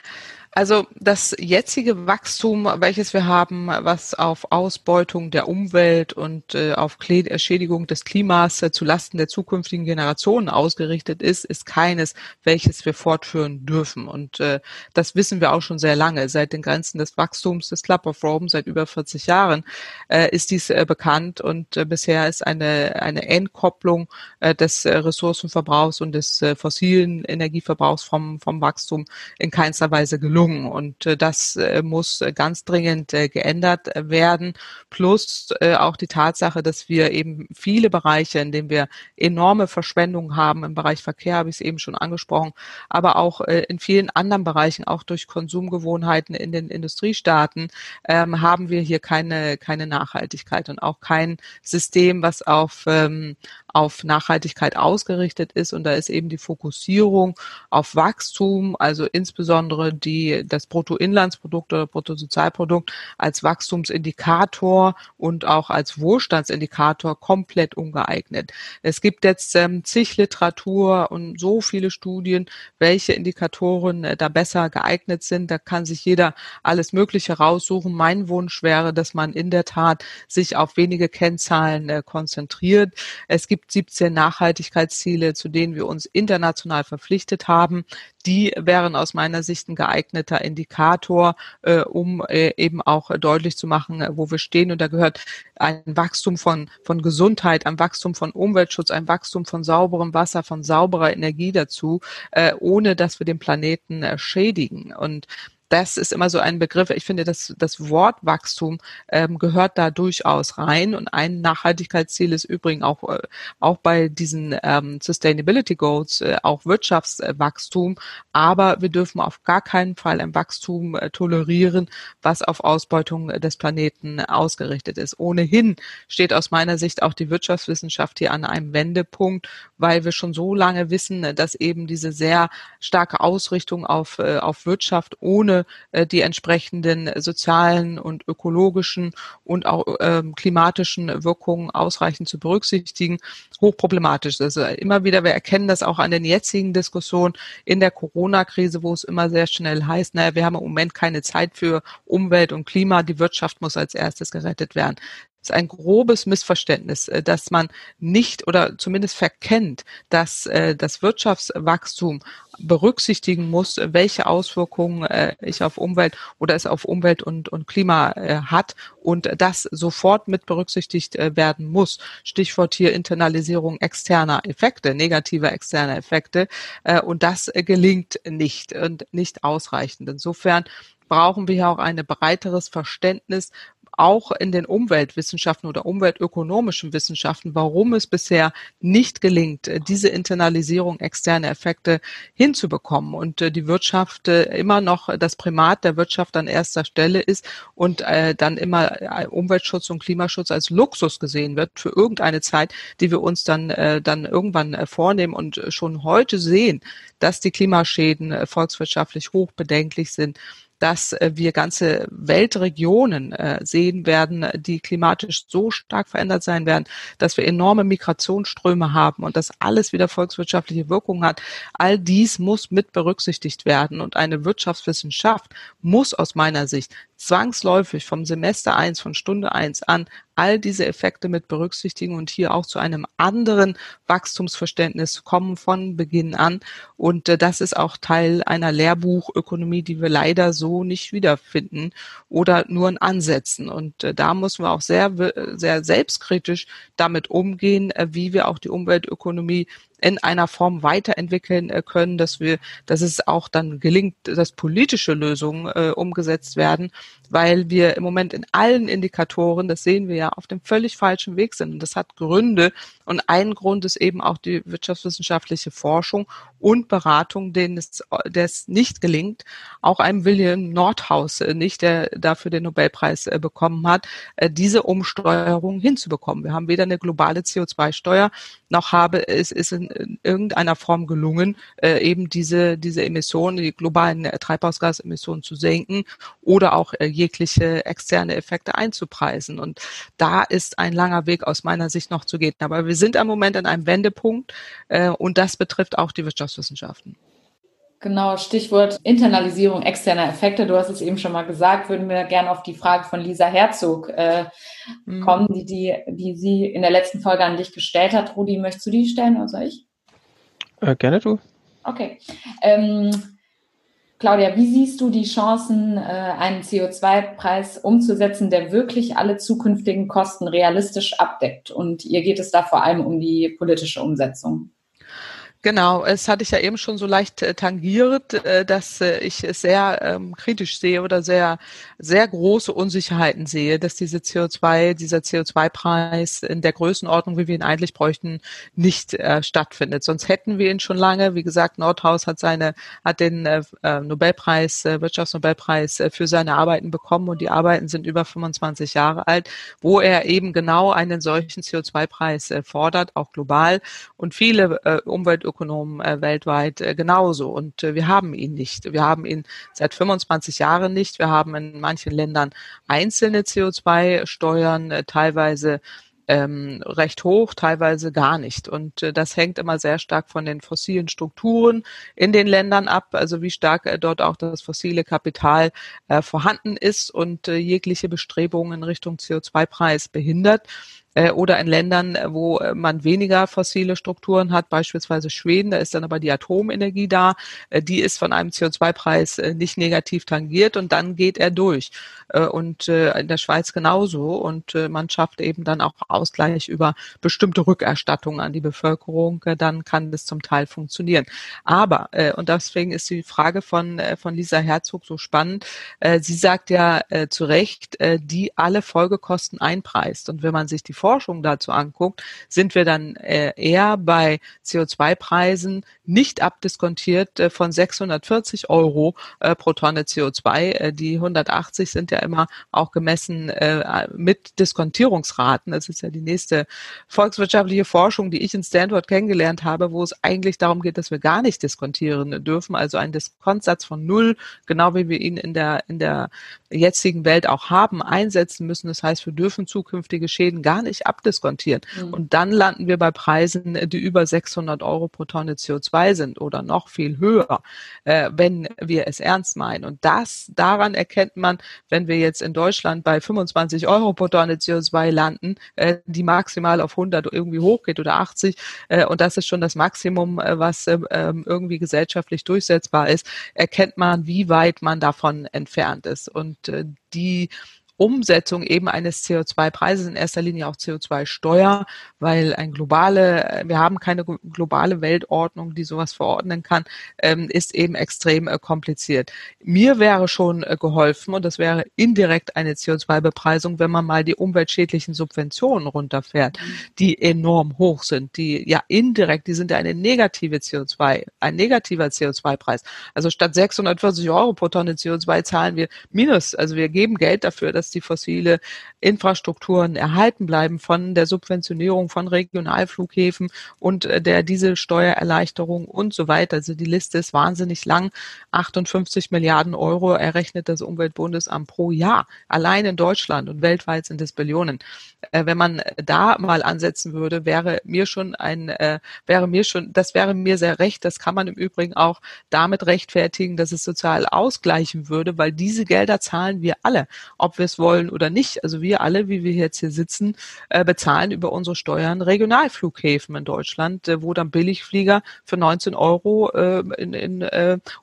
Also das jetzige Wachstum, welches wir haben, was auf Ausbeutung der Umwelt und äh, auf Schädigung des Klimas äh, zulasten der zukünftigen Generationen ausgerichtet ist, ist keines, welches wir fortführen dürfen. Und äh, das wissen wir auch schon sehr lange. Seit den Grenzen des Wachstums des Club of Rome, seit über 40 Jahren, äh, ist dies äh, bekannt. Und äh, bisher ist eine, eine Entkopplung äh, des äh, Ressourcenverbrauchs und des äh, fossilen Energieverbrauchs vom, vom Wachstum in keinster Weise gelungen gelungen. Und äh, das äh, muss ganz dringend äh, geändert werden. Plus auch die Tatsache, dass wir eben viele Bereiche, in denen wir enorme Verschwendung haben, im Bereich Verkehr habe ich es eben schon angesprochen, aber auch in vielen anderen Bereichen, auch durch Konsumgewohnheiten in den Industriestaaten, ähm, haben wir hier keine, keine Nachhaltigkeit und auch kein System, was auf, ähm, auf Nachhaltigkeit ausgerichtet ist. Und da ist eben die Fokussierung auf Wachstum, also insbesondere die das Bruttoinlandsprodukt oder Bruttosozialprodukt als Wachstumsindikator und auch als Wohlstandsindikator komplett ungeeignet. Es gibt jetzt ähm, zig Literatur und so viele Studien, welche Indikatoren äh, da besser geeignet sind. Da kann sich jeder alles Mögliche raussuchen. Mein Wunsch wäre, dass man in der Tat sich auf wenige Kennzahlen äh, konzentriert. Es gibt gibt 17 Nachhaltigkeitsziele, zu denen wir uns international verpflichtet haben. Die wären aus meiner Sicht ein geeigneter Indikator, äh, um äh, eben auch deutlich zu machen, wo wir stehen. Und da gehört ein Wachstum von, von Gesundheit, ein Wachstum von Umweltschutz, ein Wachstum von sauberem Wasser, von sauberer Energie dazu, äh, ohne dass wir den Planeten äh, schädigen. Und das ist immer so ein Begriff. Ich finde, dass das Wort Wachstum ähm, gehört da durchaus rein. Und ein Nachhaltigkeitsziel ist übrigens auch, äh, auch bei diesen ähm, Sustainability Goals äh, auch Wirtschaftswachstum. Aber wir dürfen auf gar keinen Fall ein Wachstum äh, tolerieren, was auf Ausbeutung des Planeten ausgerichtet ist. Ohnehin steht aus meiner Sicht auch die Wirtschaftswissenschaft hier an einem Wendepunkt, weil wir schon so lange wissen, dass eben diese sehr starke Ausrichtung auf, äh, auf Wirtschaft ohne äh, die entsprechenden sozialen und ökologischen und auch ähm, klimatischen Wirkungen ausreichend zu berücksichtigen, hochproblematisch. Also immer wieder, wir erkennen das auch an den jetzigen Diskussionen in der Corona-Krise, wo es immer sehr schnell heißt, naja, wir haben im Moment keine Zeit für Umwelt und Klima, die Wirtschaft muss als erstes gerettet werden ist ein grobes Missverständnis, äh, dass man nicht oder zumindest verkennt, dass äh, das Wirtschaftswachstum berücksichtigen muss, welche Auswirkungen äh, ich auf Umwelt oder es auf Umwelt und, und Klima hat und das sofort mit berücksichtigt werden muss. Stichwort hier Internalisierung externer Effekte, negativer externer Effekte. und das gelingt nicht und nicht ausreichend. Insofern brauchen wir hier auch ein breiteres Verständnis, auch in den Umweltwissenschaften oder umweltökonomischen Wissenschaften, warum es bisher nicht gelingt, äh, diese Internalisierung externer Effekte hinzubekommen und äh, die Wirtschaft äh, immer noch das Primat der Wirtschaft an erster Stelle ist und dann immer Umweltschutz und Klimaschutz als Luxus gesehen wird für irgendeine Zeit, die wir uns dann, dann irgendwann vornehmen und schon heute sehen, dass die Klimaschäden volkswirtschaftlich hoch bedenklich sind dass äh, wir ganze Weltregionen äh, sehen werden, die klimatisch so stark verändert sein werden, dass wir enorme Migrationsströme haben und das alles wieder volkswirtschaftliche Wirkung hat. All dies muss mit berücksichtigt werden und eine Wirtschaftswissenschaft muss aus meiner Sicht zwangsläufig vom Semester eins, von Stunde eins an all diese Effekte mit berücksichtigen und hier auch zu einem anderen Wachstumsverständnis kommen von Beginn an. Und äh, das ist auch Teil einer Lehrbuchökonomie, die wir leider so nicht wiederfinden oder nur in Ansätzen. Und äh, da müssen wir auch sehr, sehr selbstkritisch damit umgehen, äh, wie wir auch die Umweltökonomie in einer Form weiterentwickeln äh, können, dass wir, dass es auch dann gelingt, dass politische Lösungen äh, umgesetzt werden, weil wir im Moment in allen Indikatoren, das sehen wir ja, auf dem völlig falschen Weg sind. Und das hat Gründe. Und ein Grund ist eben auch die wirtschaftswissenschaftliche Forschung und Beratung, denen es, der es nicht gelingt, auch einem William Nordhaus äh, nicht, der dafür den Nobelpreis äh, bekommen hat, diese Umsteuerung hinzubekommen. Wir haben weder eine globale CO2-Steuer, noch habe es ist in, in irgendeiner Form gelungen, eben diese, diese Emissionen, die globalen Treibhausgasemissionen zu senken oder auch jegliche externe Effekte einzupreisen. Und da ist ein langer Weg aus meiner Sicht noch zu gehen. Aber wir sind im Moment an einem Wendepunkt und das betrifft auch die Wirtschafts Wirtschaftswissenschaften. Genau, Stichwort Internalisierung externer Effekte. Du hast es eben schon mal gesagt, würden wir gerne auf die Frage von Lisa Herzog äh, mhm. kommen, die, die, die sie in der letzten Folge an dich gestellt hat. Rudi, möchtest du die stellen oder soll ich? Äh, gerne du. Okay. Ähm, Claudia, wie siehst du die Chancen, äh, einen CO2-Preis umzusetzen, der wirklich alle zukünftigen Kosten realistisch abdeckt? Und ihr geht es da vor allem um die politische Umsetzung. Genau, es hatte ich ja eben schon so leicht äh, tangiert, äh, dass äh, ich es sehr ähm, kritisch sehe oder sehr, sehr große Unsicherheiten sehe, dass diese CO2, dieser CO2-Preis in der Größenordnung, wie wir ihn eigentlich bräuchten, nicht stattfindet. Sonst hätten wir ihn schon lange. Wie gesagt, Nordhaus hat seine, hat den Nobelpreis, Wirtschaftsnobelpreis für seine Arbeiten bekommen und die Arbeiten sind über 25 Jahre alt, wo er eben genau einen solchen CO2-Preis äh, fordert, auch global. Und viele Umwelt Ökonomen äh, weltweit äh, genauso. Und äh, wir haben ihn nicht. Wir haben ihn seit 25 Jahren nicht. Wir haben in manchen Ländern einzelne CO2-Steuern, äh, teilweise ähm, recht hoch, teilweise gar nicht. Und äh, das hängt immer sehr stark von den fossilen Strukturen in den Ländern ab, also wie stark äh, dort auch das fossile Kapital äh, vorhanden ist und äh, jegliche Bestrebungen in Richtung CO2-Preis behindert. Äh, oder in Ländern, wo man weniger fossile Strukturen hat, beispielsweise Schweden, da ist dann aber die Atomenergie da, äh, die ist von einem CO2-Preis äh, nicht negativ tangiert und dann geht er durch. Äh, und äh, in der Schweiz genauso. Und äh, man schafft eben dann auch Ausgleich über bestimmte Rückerstattungen an die Bevölkerung. Dann kann das zum Teil funktionieren. Aber, und deswegen ist die Frage von, von Lisa Herzog so spannend, sie sagt ja zu Recht, die alle Folgekosten einpreist. Und wenn man sich die Forschung dazu anguckt, sind wir dann eher bei CO2-Preisen nicht abdiskontiert von 640 Euro pro Tonne CO2. Die 180 sind ja immer auch gemessen äh, mit Diskontierungsraten. Das ist ja die nächste volkswirtschaftliche Forschung, die ich in Stanford kennengelernt habe, wo es eigentlich darum geht, dass wir gar nicht diskontieren dürfen, also einen Diskontsatz von null, genau wie wir ihn in der, in der jetzigen Welt auch haben, einsetzen müssen. Das heißt, wir dürfen zukünftige Schäden gar nicht abdiskontieren. Mhm. Und dann landen wir bei Preisen, die über 600 Euro pro Tonne CO2 sind oder noch viel höher, äh, wenn wir es ernst meinen. Und das, daran erkennt man, wenn wir jetzt in Deutschland bei 25 Euro pro Tonne CO2 landen, äh, die maximal auf 100 irgendwie hochgeht oder 80, äh, und das ist schon das Maximum, äh, was ähm, ähm, irgendwie gesellschaftlich durchsetzbar ist, erkennt man, wie weit man davon entfernt ist. Und äh, die Umsetzung eben eines CO2-Preises, in erster Linie auch CO2-Steuer, weil ein globale, wir haben keine globale Weltordnung, die sowas verordnen kann, ähm, ist eben extrem äh, kompliziert. Mir wäre schon äh, geholfen, und das wäre indirekt eine CO2-Bepreisung, wenn man mal die umweltschädlichen Subventionen runterfährt, die enorm hoch sind, die ja indirekt, die sind ja eine negative CO2, ein negativer CO2-Preis. Also statt 640 Euro pro Tonne CO2 zahlen wir minus, also wir geben Geld dafür, dass dass die fossile Infrastrukturen erhalten bleiben von der Subventionierung von Regionalflughäfen und äh, der Dieselsteuererleichterung und so weiter. Also die Liste ist wahnsinnig lang. 58 Milliarden Euro errechnet das Umweltbundesamt pro Jahr. Allein in Deutschland und weltweit sind es Billionen. Äh, wenn man da mal ansetzen würde, wäre mir schon ein, äh, wäre mir schon, das wäre mir sehr recht. Das kann man im Übrigen auch damit rechtfertigen, dass es sozial ausgleichen würde, weil diese Gelder zahlen wir alle, ob wir es wollen oder nicht. Also wir alle, wie wir jetzt hier sitzen, äh, bezahlen über unsere Steuern Regionalflughäfen in Deutschland, äh, wo dann Billigflieger für 19 Euro äh, in, in,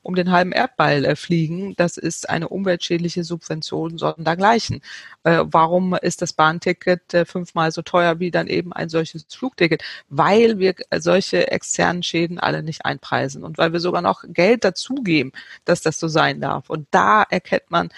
um den halben Erdball fliegen. Das ist eine umweltschädliche Subvention sondergleichen. Warum ist das Bahnticket fünfmal so teuer wie dann eben ein solches Flugticket? Weil wir solche externen Schäden alle nicht einpreisen und weil wir sogar noch Geld dazugeben, dass das so sein darf. Und da erkennt man,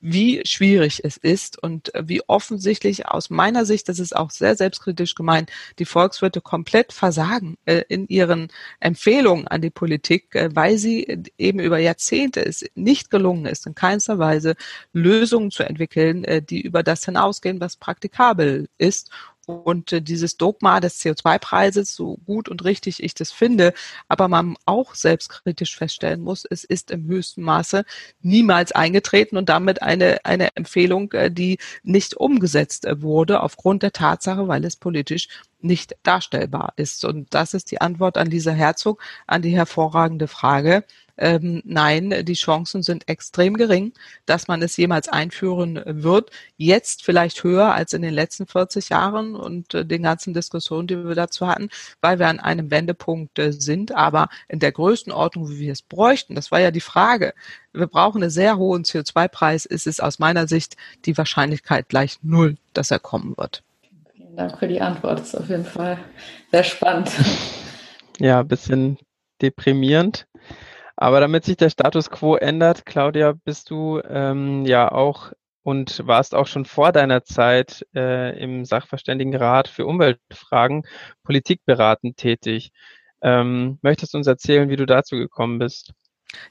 wie schwierig es ist und wie offensichtlich aus meiner Sicht, das ist auch sehr selbstkritisch gemeint, die Volkswirte komplett versagen äh, in ihren Empfehlungen an die Politik, äh, weil sie eben über Jahrzehnte es nicht gelungen ist, in keinster Weise Lösungen zu entwickeln, äh, die über das hinausgehen, was praktikabel ist und äh, dieses Dogma des CO2-Preises, so gut und richtig ich das finde, aber man auch selbstkritisch feststellen muss, es ist im höchsten Maße niemals eingetreten und damit eine, eine Empfehlung, äh, die nicht umgesetzt äh, wurde, aufgrund der Tatsache, weil es politisch nicht darstellbar ist. Und das ist die Antwort an Lisa Herzog, an die hervorragende Frage. Ähm, nein, die Chancen sind extrem gering, dass man es jemals einführen wird. Jetzt vielleicht höher als in den letzten 40 Jahren und äh, den ganzen Diskussionen, die wir dazu hatten, weil wir an einem Wendepunkt äh, sind. Aber in der Größenordnung, wie wir es bräuchten, das war ja die Frage. Wir brauchen einen sehr hohen CO2-Preis. Ist es aus meiner Sicht die Wahrscheinlichkeit gleich null, dass er kommen wird. Vielen Dank für die Antwort. Das ist auf jeden Fall sehr spannend. Ja, ein bisschen deprimierend. Aber damit sich der Status quo ändert, Claudia, bist du ähm, ja auch und warst auch schon vor deiner Zeit äh, im Sachverständigenrat für Umweltfragen politikberatend tätig. Ähm, möchtest du uns erzählen, wie du dazu gekommen bist?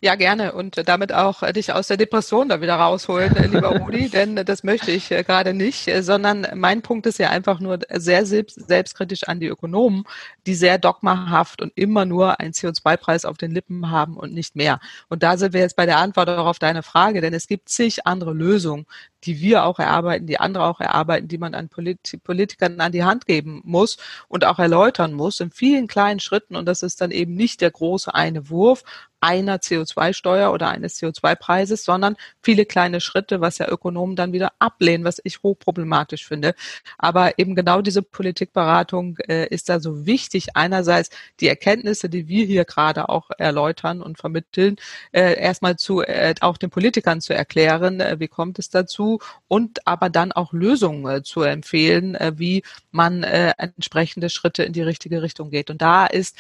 Ja, gerne und damit auch dich aus der Depression da wieder rausholen, äh, lieber Rudi, denn das möchte ich äh, gerade nicht, äh, sondern mein Punkt ist ja einfach nur sehr selbst, selbstkritisch an die Ökonomen, die sehr dogmahaft und immer nur einen CO2-Preis auf den Lippen haben und nicht mehr. Und da sind wir jetzt bei der Antwort auch auf deine Frage, denn es gibt zig andere Lösungen, die wir auch erarbeiten, die andere auch erarbeiten, die man an Polit Politikern an die Hand geben muss und auch erläutern muss in vielen kleinen Schritten. Und das ist dann eben nicht der große eine Wurf, einer CO2-Steuer oder eines CO2-Preises, sondern viele kleine Schritte, was ja Ökonomen dann wieder ablehnen, was ich hochproblematisch finde. Aber eben genau diese Politikberatung äh, ist da so wichtig. Einerseits die Erkenntnisse, die wir hier gerade auch erläutern und vermitteln, äh, erstmal zu äh, auch den Politikern zu erklären, äh, wie kommt es dazu und aber dann auch Lösungen äh, zu empfehlen, äh, wie man äh, entsprechende Schritte in die richtige Richtung geht. Und da ist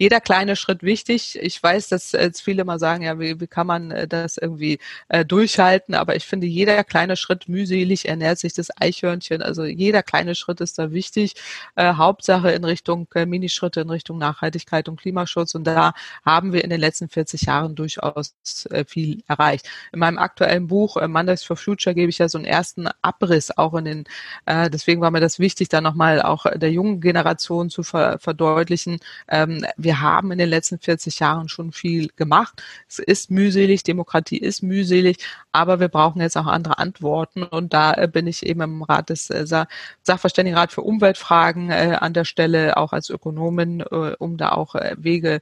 jeder kleine Schritt wichtig. Ich weiß, dass jetzt viele mal sagen, ja, wie, wie kann man äh, das irgendwie äh, durchhalten? Aber ich finde, jeder kleine Schritt mühselig ernährt sich das Eichhörnchen. Also jeder kleine Schritt ist da wichtig. Äh, Hauptsache in Richtung äh, Minischritte in Richtung Nachhaltigkeit und Klimaschutz. Und da haben wir in den letzten 40 Jahren durchaus äh, viel erreicht. In meinem aktuellen Buch äh, Mondays for Future gebe ich ja so einen ersten Abriss auch in den, äh, deswegen war mir das wichtig, da nochmal auch der jungen Generation zu ver verdeutlichen. Ähm, wir wir haben in den letzten 40 Jahren schon viel gemacht. Es ist mühselig, Demokratie ist mühselig, aber wir brauchen jetzt auch andere Antworten. Und da äh, bin ich eben im Rat des äh, Sachverständigenrat für Umweltfragen äh, an der Stelle, auch als Ökonomin, um da auch Wege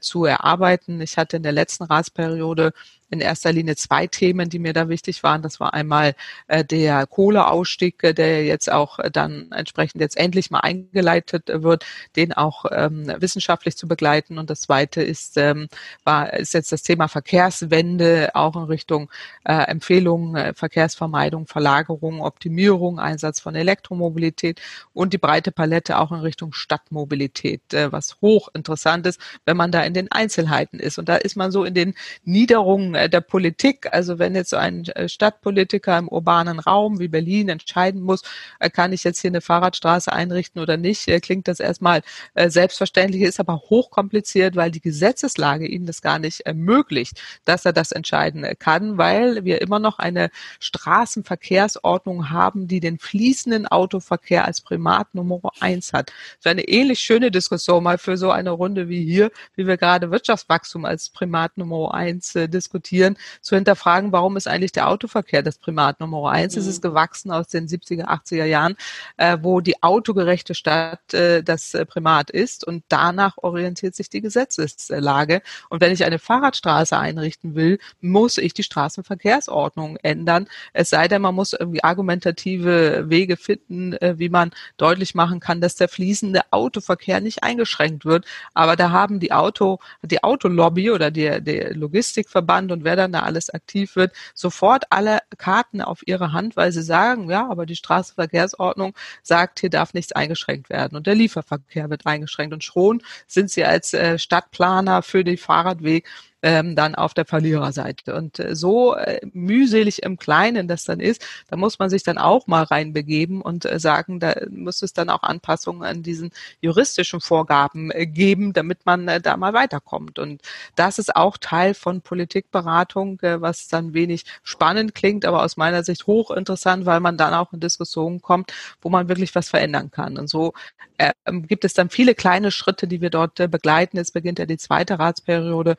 zu erarbeiten. Ich hatte in der letzten Ratsperiode in erster Linie zwei Themen, die mir da wichtig waren. Das war einmal äh, der Kohleausstieg, äh, der jetzt auch äh, dann entsprechend jetzt endlich mal eingeleitet wird, den auch ähm, wissenschaftlich zu begleiten. Und das zweite ist, ähm, war, ist jetzt das Thema Verkehrswende, auch in Richtung äh, Empfehlungen, äh, Verkehrsvermeidung, Verlagerung, Optimierung, Einsatz von Elektromobilität und die breite Palette auch in Richtung Stadtmobilität, äh, was hochinteressant ist, wenn man da in den Einzelheiten ist. Und da ist man so in den Niederungen der Politik. Also wenn jetzt so ein äh, Stadtpolitiker im urbanen Raum wie Berlin entscheiden muss, äh, kann ich jetzt hier eine Fahrradstraße einrichten oder nicht, klingt das erstmal selbstverständlich, ist aber hochkompliziert, weil die Gesetzeslage ihm das gar nicht ermöglicht, dass er das entscheiden kann, weil wir immer noch eine Straßenverkehrsordnung haben, die den fließenden Autoverkehr als Primat Nummer eins hat. So eine ähnlich schöne Diskussion mal für so eine Runde wie hier, wie wir gerade Wirtschaftswachstum als Primat Nummer eins diskutieren diskutieren, zu hinterfragen, warum ist eigentlich der Autoverkehr das Primat Nummer eins? Mhm. Es ist gewachsen aus den 70er, 80er Jahren, äh, wo die autogerechte Stadt äh, das äh, Primat ist und danach orientiert sich die Gesetzeslage. Und wenn ich eine Fahrradstraße einrichten will, muss ich die Straßenverkehrsordnung ändern. Es sei denn, man muss irgendwie argumentative Wege finden, äh, wie man deutlich machen kann, dass der fließende Autoverkehr nicht eingeschränkt wird. Aber da haben die Auto, die Autolobby oder der, der Logistikverband und wer dann da alles aktiv wird, sofort alle Karten auf ihre Hand, weil sie sagen, ja, aber die Straßenverkehrsordnung sagt, hier darf nichts eingeschränkt werden und der Lieferverkehr wird eingeschränkt. Und schon sind sie als äh, Stadtplaner für den Fahrradweg ähm, dann auf der Verliererseite. Und äh, so äh, mühselig im Kleinen das dann ist, da muss man sich dann auch mal reinbegeben und äh, sagen, da muss es dann auch Anpassungen an diesen juristischen Vorgaben äh, geben, damit man äh, da mal weiterkommt. Und das ist auch Teil von Politikberatung, äh, was dann wenig spannend klingt, aber aus meiner Sicht hochinteressant, weil man dann auch in Diskussionen kommt, wo man wirklich was verändern kann. Und so äh, gibt es dann viele kleine Schritte, die wir dort begleiten. Es beginnt ja die zweite Ratsperiode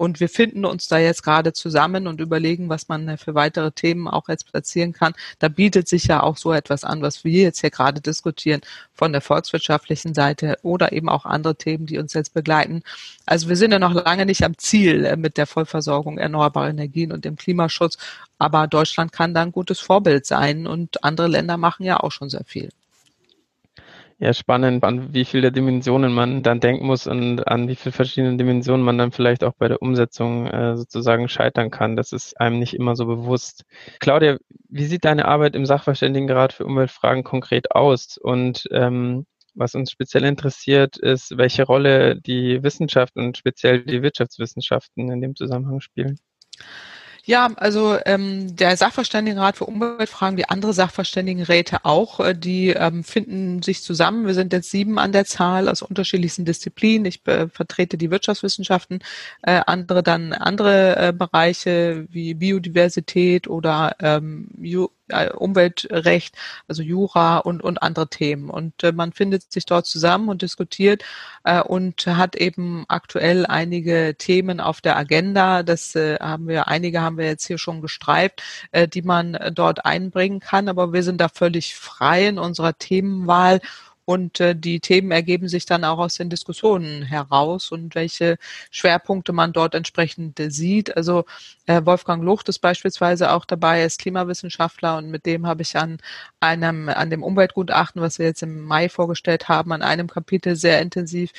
und wir finden uns da jetzt gerade zusammen und überlegen, was man für weitere Themen auch jetzt platzieren kann. Da bietet sich ja auch so etwas an, was wir jetzt hier gerade diskutieren von der volkswirtschaftlichen Seite oder eben auch andere Themen, die uns jetzt begleiten. Also wir sind ja noch lange nicht am Ziel äh, mit der Vollversorgung erneuerbarer Energien und dem Klimaschutz. Aber Deutschland kann da ein gutes Vorbild sein und andere Länder machen ja auch schon sehr viel. Ja, spannend, an wie viele Dimensionen man dann denken muss und an wie viele verschiedene Dimensionen man dann vielleicht auch bei der Umsetzung äh, sozusagen scheitern kann. Das ist einem nicht immer so bewusst. Claudia, wie sieht deine Arbeit im Sachverständigenrat für Umweltfragen konkret aus? Und ähm, was uns speziell interessiert, ist, welche Rolle die Wissenschaft und speziell die Wirtschaftswissenschaften in dem Zusammenhang spielen. Ja, also ähm, der Sachverständigenrat für Umweltfragen, wie andere Sachverständigenräte auch, äh, die ähm, finden sich zusammen. Wir sind jetzt sieben an der Zahl aus unterschiedlichsten Disziplinen. Ich äh, vertrete die Wirtschaftswissenschaften, äh, andere dann andere äh, Bereiche wie Biodiversität oder ähm, Umweltrecht, also Jura und, und andere Themen. Und äh, man findet sich dort zusammen und diskutiert äh, und hat eben aktuell einige Themen auf der Agenda. Das äh, haben wir, einige haben wir jetzt hier schon gestreift, äh, die man dort einbringen kann. Aber wir sind da völlig frei in unserer Themenwahl und äh, die Themen ergeben sich dann auch aus den Diskussionen heraus und welche Schwerpunkte man dort entsprechend äh, sieht. Also äh, Wolfgang Lucht ist beispielsweise auch dabei, er ist Klimawissenschaftler und mit dem habe ich an einem, an dem Umweltgutachten, was wir jetzt im Mai vorgestellt haben, an einem Kapitel sehr intensiv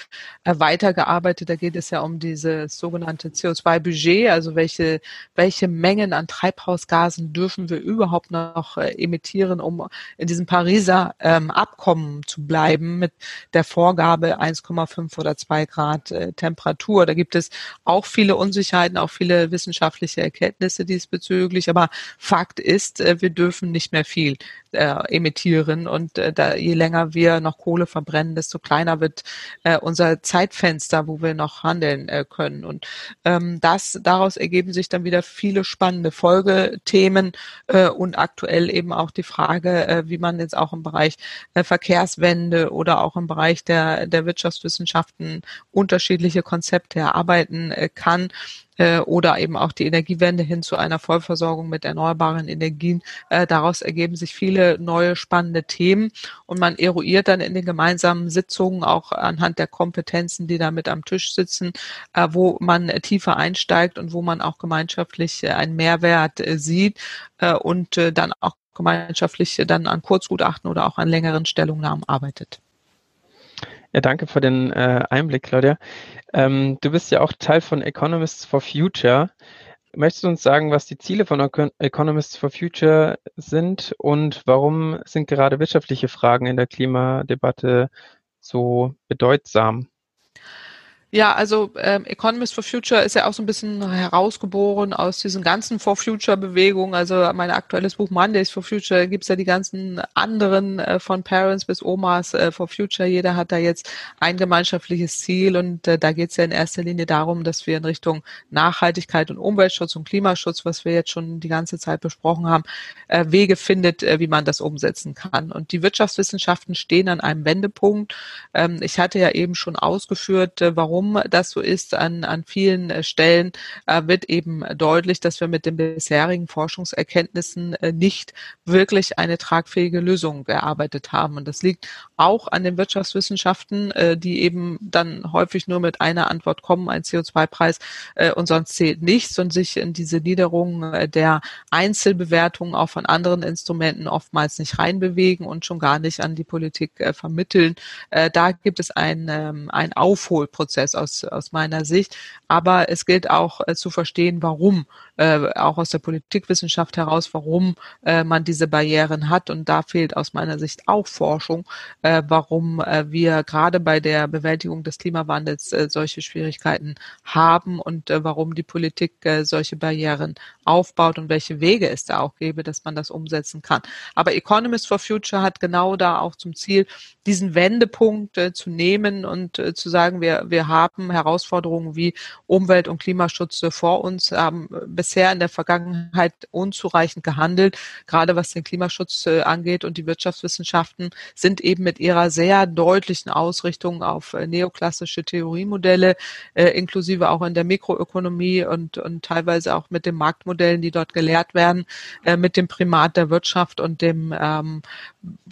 äh, weitergearbeitet. Da geht es ja um dieses sogenannte CO2-Budget, also welche, welche Mengen an Treibhausgasen dürfen wir überhaupt noch äh, emittieren, um in diesem Pariser ähm, Abkommen zu bleiben mit der Vorgabe 1,5 oder 2 Grad äh, Temperatur. Da gibt es auch viele Unsicherheiten, auch viele wissenschaftliche Erkenntnisse diesbezüglich. Aber Fakt ist, äh, wir dürfen nicht mehr viel äh, emittieren und äh, da, je länger wir noch Kohle verbrennen, desto kleiner wird äh, unser Zeitfenster, wo wir noch handeln äh, können. Und ähm, das daraus ergeben sich dann wieder viele spannende Folgethemen äh, und aktuell eben auch die Frage, äh, wie man jetzt auch im Bereich äh, Verkehrswende oder auch im Bereich der der Wirtschaftswissenschaften unterschiedliche Konzepte erarbeiten äh, kann äh, oder eben auch die Energiewende hin zu einer Vollversorgung mit erneuerbaren Energien. Äh, daraus ergeben sich viele neue spannende Themen und man eruiert dann in den gemeinsamen Sitzungen auch anhand der Kompetenzen, die da mit am Tisch sitzen, wo man tiefer einsteigt und wo man auch gemeinschaftlich einen Mehrwert sieht und dann auch gemeinschaftlich dann an Kurzgutachten oder auch an längeren Stellungnahmen arbeitet. Ja, danke für den äh, Einblick, Claudia. Ähm, du bist ja auch Teil von Economists for Future. Möchtest du uns sagen, was die Ziele von Economists for Future sind und warum sind gerade wirtschaftliche Fragen in der Klimadebatte so bedeutsam? Ja, also ähm, Economist for Future ist ja auch so ein bisschen herausgeboren aus diesen ganzen For Future-Bewegungen. Also mein aktuelles Buch Mondays for Future gibt's ja die ganzen anderen äh, von Parents bis Omas äh, for Future. Jeder hat da jetzt ein gemeinschaftliches Ziel und äh, da geht's ja in erster Linie darum, dass wir in Richtung Nachhaltigkeit und Umweltschutz und Klimaschutz, was wir jetzt schon die ganze Zeit besprochen haben, äh, Wege findet, äh, wie man das umsetzen kann. Und die Wirtschaftswissenschaften stehen an einem Wendepunkt. Ähm, ich hatte ja eben schon ausgeführt, äh, warum warum das so ist an, an vielen äh, Stellen, äh, wird eben deutlich, dass wir mit den bisherigen Forschungserkenntnissen äh, nicht wirklich eine tragfähige Lösung erarbeitet haben. Und das liegt auch an den Wirtschaftswissenschaften, die eben dann häufig nur mit einer Antwort kommen, ein CO2-Preis äh, und sonst zählt nichts und sich in diese Niederung äh, der Einzelbewertungen auch von anderen Instrumenten oftmals nicht reinbewegen und schon gar nicht an die Politik vermitteln. Da gibt es einen, ähm, einen Aufholprozess ist aus, aus meiner Sicht. Aber es gilt auch äh, zu verstehen, warum, äh, auch aus der Politikwissenschaft heraus, warum äh, man diese Barrieren hat. Und da fehlt aus meiner Sicht auch Forschung, äh, warum äh, wir gerade bei der Bewältigung des Klimawandels äh, solche Schwierigkeiten haben und äh, warum die Politik äh, solche Barrieren aufbaut und welche Wege es da auch gäbe, dass man das umsetzen kann. Aber Economist for Future hat genau da auch zum Ziel, diesen Wendepunkt äh, zu nehmen und äh, zu sagen, wir, wir haben Herausforderungen wie Umwelt- und Klimaschutz vor uns, haben bisher in der Vergangenheit unzureichend gehandelt, gerade was den Klimaschutz äh, angeht. Und die Wirtschaftswissenschaften sind eben mit ihrer sehr deutlichen Ausrichtung auf äh, neoklassische Theoriemodelle, äh, inklusive auch in der Mikroökonomie und, und teilweise auch mit den Marktmodellen, die dort gelehrt werden, äh, mit dem Primat der Wirtschaft und dem ähm,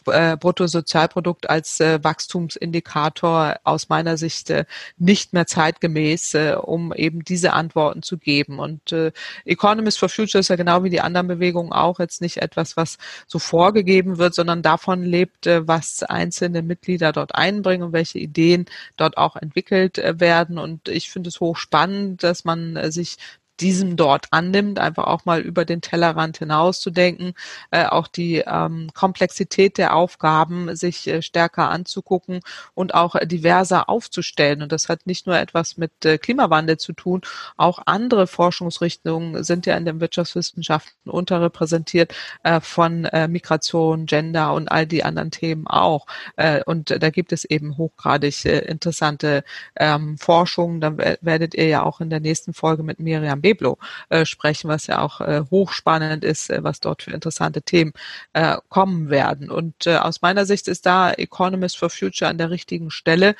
äh, Bruttosozialprodukt als äh, Wachstumsindikator aus meiner Sicht äh, nicht mehr zeitgemäß, äh, um eben diese Antworten zu geben. Und äh, Economist for Future ist ja genau wie die anderen Bewegungen auch jetzt nicht etwas, was so vorgegeben wird, sondern davon lebt, äh, was einzelne Mitglieder dort einbringen und welche Ideen dort auch entwickelt äh, werden. Und ich finde es hochspannend, dass man äh, sich diesem dort annimmt, einfach auch mal über den Tellerrand hinaus zu denken, äh, auch die ähm, Komplexität der Aufgaben sich äh, stärker anzugucken und auch äh, diverser aufzustellen. Und das hat nicht nur etwas mit äh, Klimawandel zu tun, auch andere Forschungsrichtungen sind ja in den Wirtschaftswissenschaften unterrepräsentiert äh, von äh, Migration, Gender und all die anderen Themen auch. Äh, und da gibt es eben hochgradig äh, interessante ähm, Forschungen. Da werdet ihr ja auch in der nächsten Folge mit Miriam B Pueblo äh, sprechen, was ja auch äh, hochspannend ist, äh, was dort für interessante Themen äh, kommen werden. Und äh, aus meiner Sicht ist da Economist for Future an der richtigen Stelle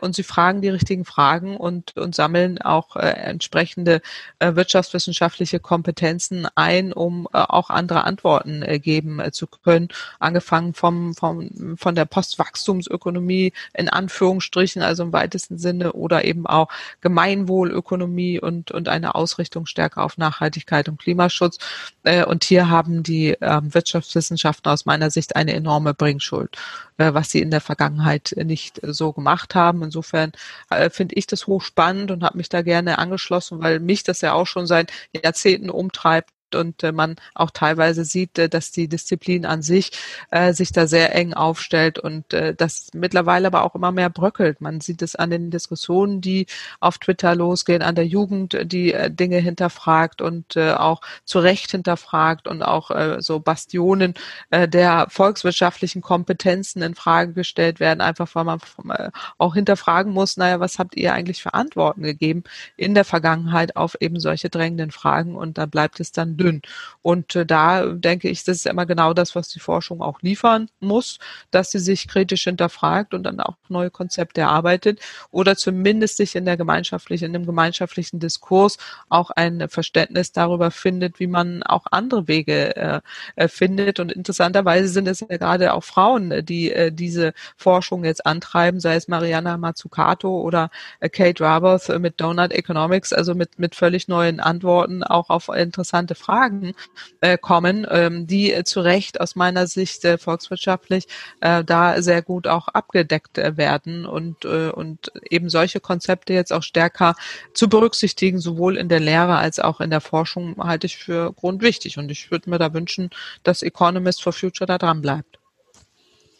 und sie fragen die richtigen Fragen und, und sammeln auch äh, entsprechende äh, wirtschaftswissenschaftliche Kompetenzen ein, um äh, auch andere Antworten äh, geben äh, zu können, angefangen vom, vom, von der Postwachstumsökonomie in Anführungsstrichen, also im weitesten Sinne, oder eben auch Gemeinwohlökonomie und, und eine Ausrichtung stärker auf Nachhaltigkeit und Klimaschutz. Äh, und hier haben die äh, Wirtschaftswissenschaften aus meiner Sicht eine enorme Bringschuld, äh, was sie in der Vergangenheit nicht so gemacht haben haben. Insofern äh, finde ich das hochspannend und habe mich da gerne angeschlossen, weil mich das ja auch schon seit Jahrzehnten umtreibt und äh, man auch teilweise sieht, äh, dass die Disziplin an sich äh, sich da sehr eng aufstellt und äh, das mittlerweile aber auch immer mehr bröckelt. Man sieht es an den Diskussionen, die auf Twitter losgehen, an der Jugend, die äh, Dinge hinterfragt und äh, auch zu Recht hinterfragt und auch äh, so Bastionen äh, der volkswirtschaftlichen Kompetenzen in Frage gestellt werden, einfach weil man äh, auch hinterfragen muss, naja, was habt ihr eigentlich für Antworten gegeben in der Vergangenheit auf eben solche drängenden Fragen und da bleibt es dann dünn. Und äh, da denke ich, das ist immer genau das, was die Forschung auch liefern muss, dass sie sich kritisch hinterfragt und dann auch neue Konzepte erarbeitet oder zumindest sich in der gemeinschaftlichen, in dem gemeinschaftlichen Diskurs auch ein Verständnis darüber findet, wie man auch andere Wege äh, äh findet. Und interessanterweise sind es ja gerade auch Frauen, die äh, diese Forschung jetzt antreiben, sei es Mariana Mazzucato oder äh, Kate Raworth mit Donut Economics, also mit, mit völlig neuen Antworten auch auf interessante Fragen Fragen äh, kommen, ähm, die äh, zu Recht aus meiner Sicht äh, volkswirtschaftlich äh, da sehr gut auch abgedeckt äh, werden und, äh, und eben solche Konzepte jetzt auch stärker zu berücksichtigen, sowohl in der Lehre als auch in der Forschung, halte ich für grundwichtig. Und ich würde mir da wünschen, dass Economist for Future da dran bleibt.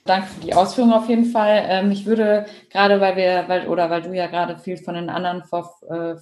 Danke für die Ausführung auf jeden Fall. Ähm, ich würde gerade, weil wir, weil, oder weil du ja gerade viel von den anderen For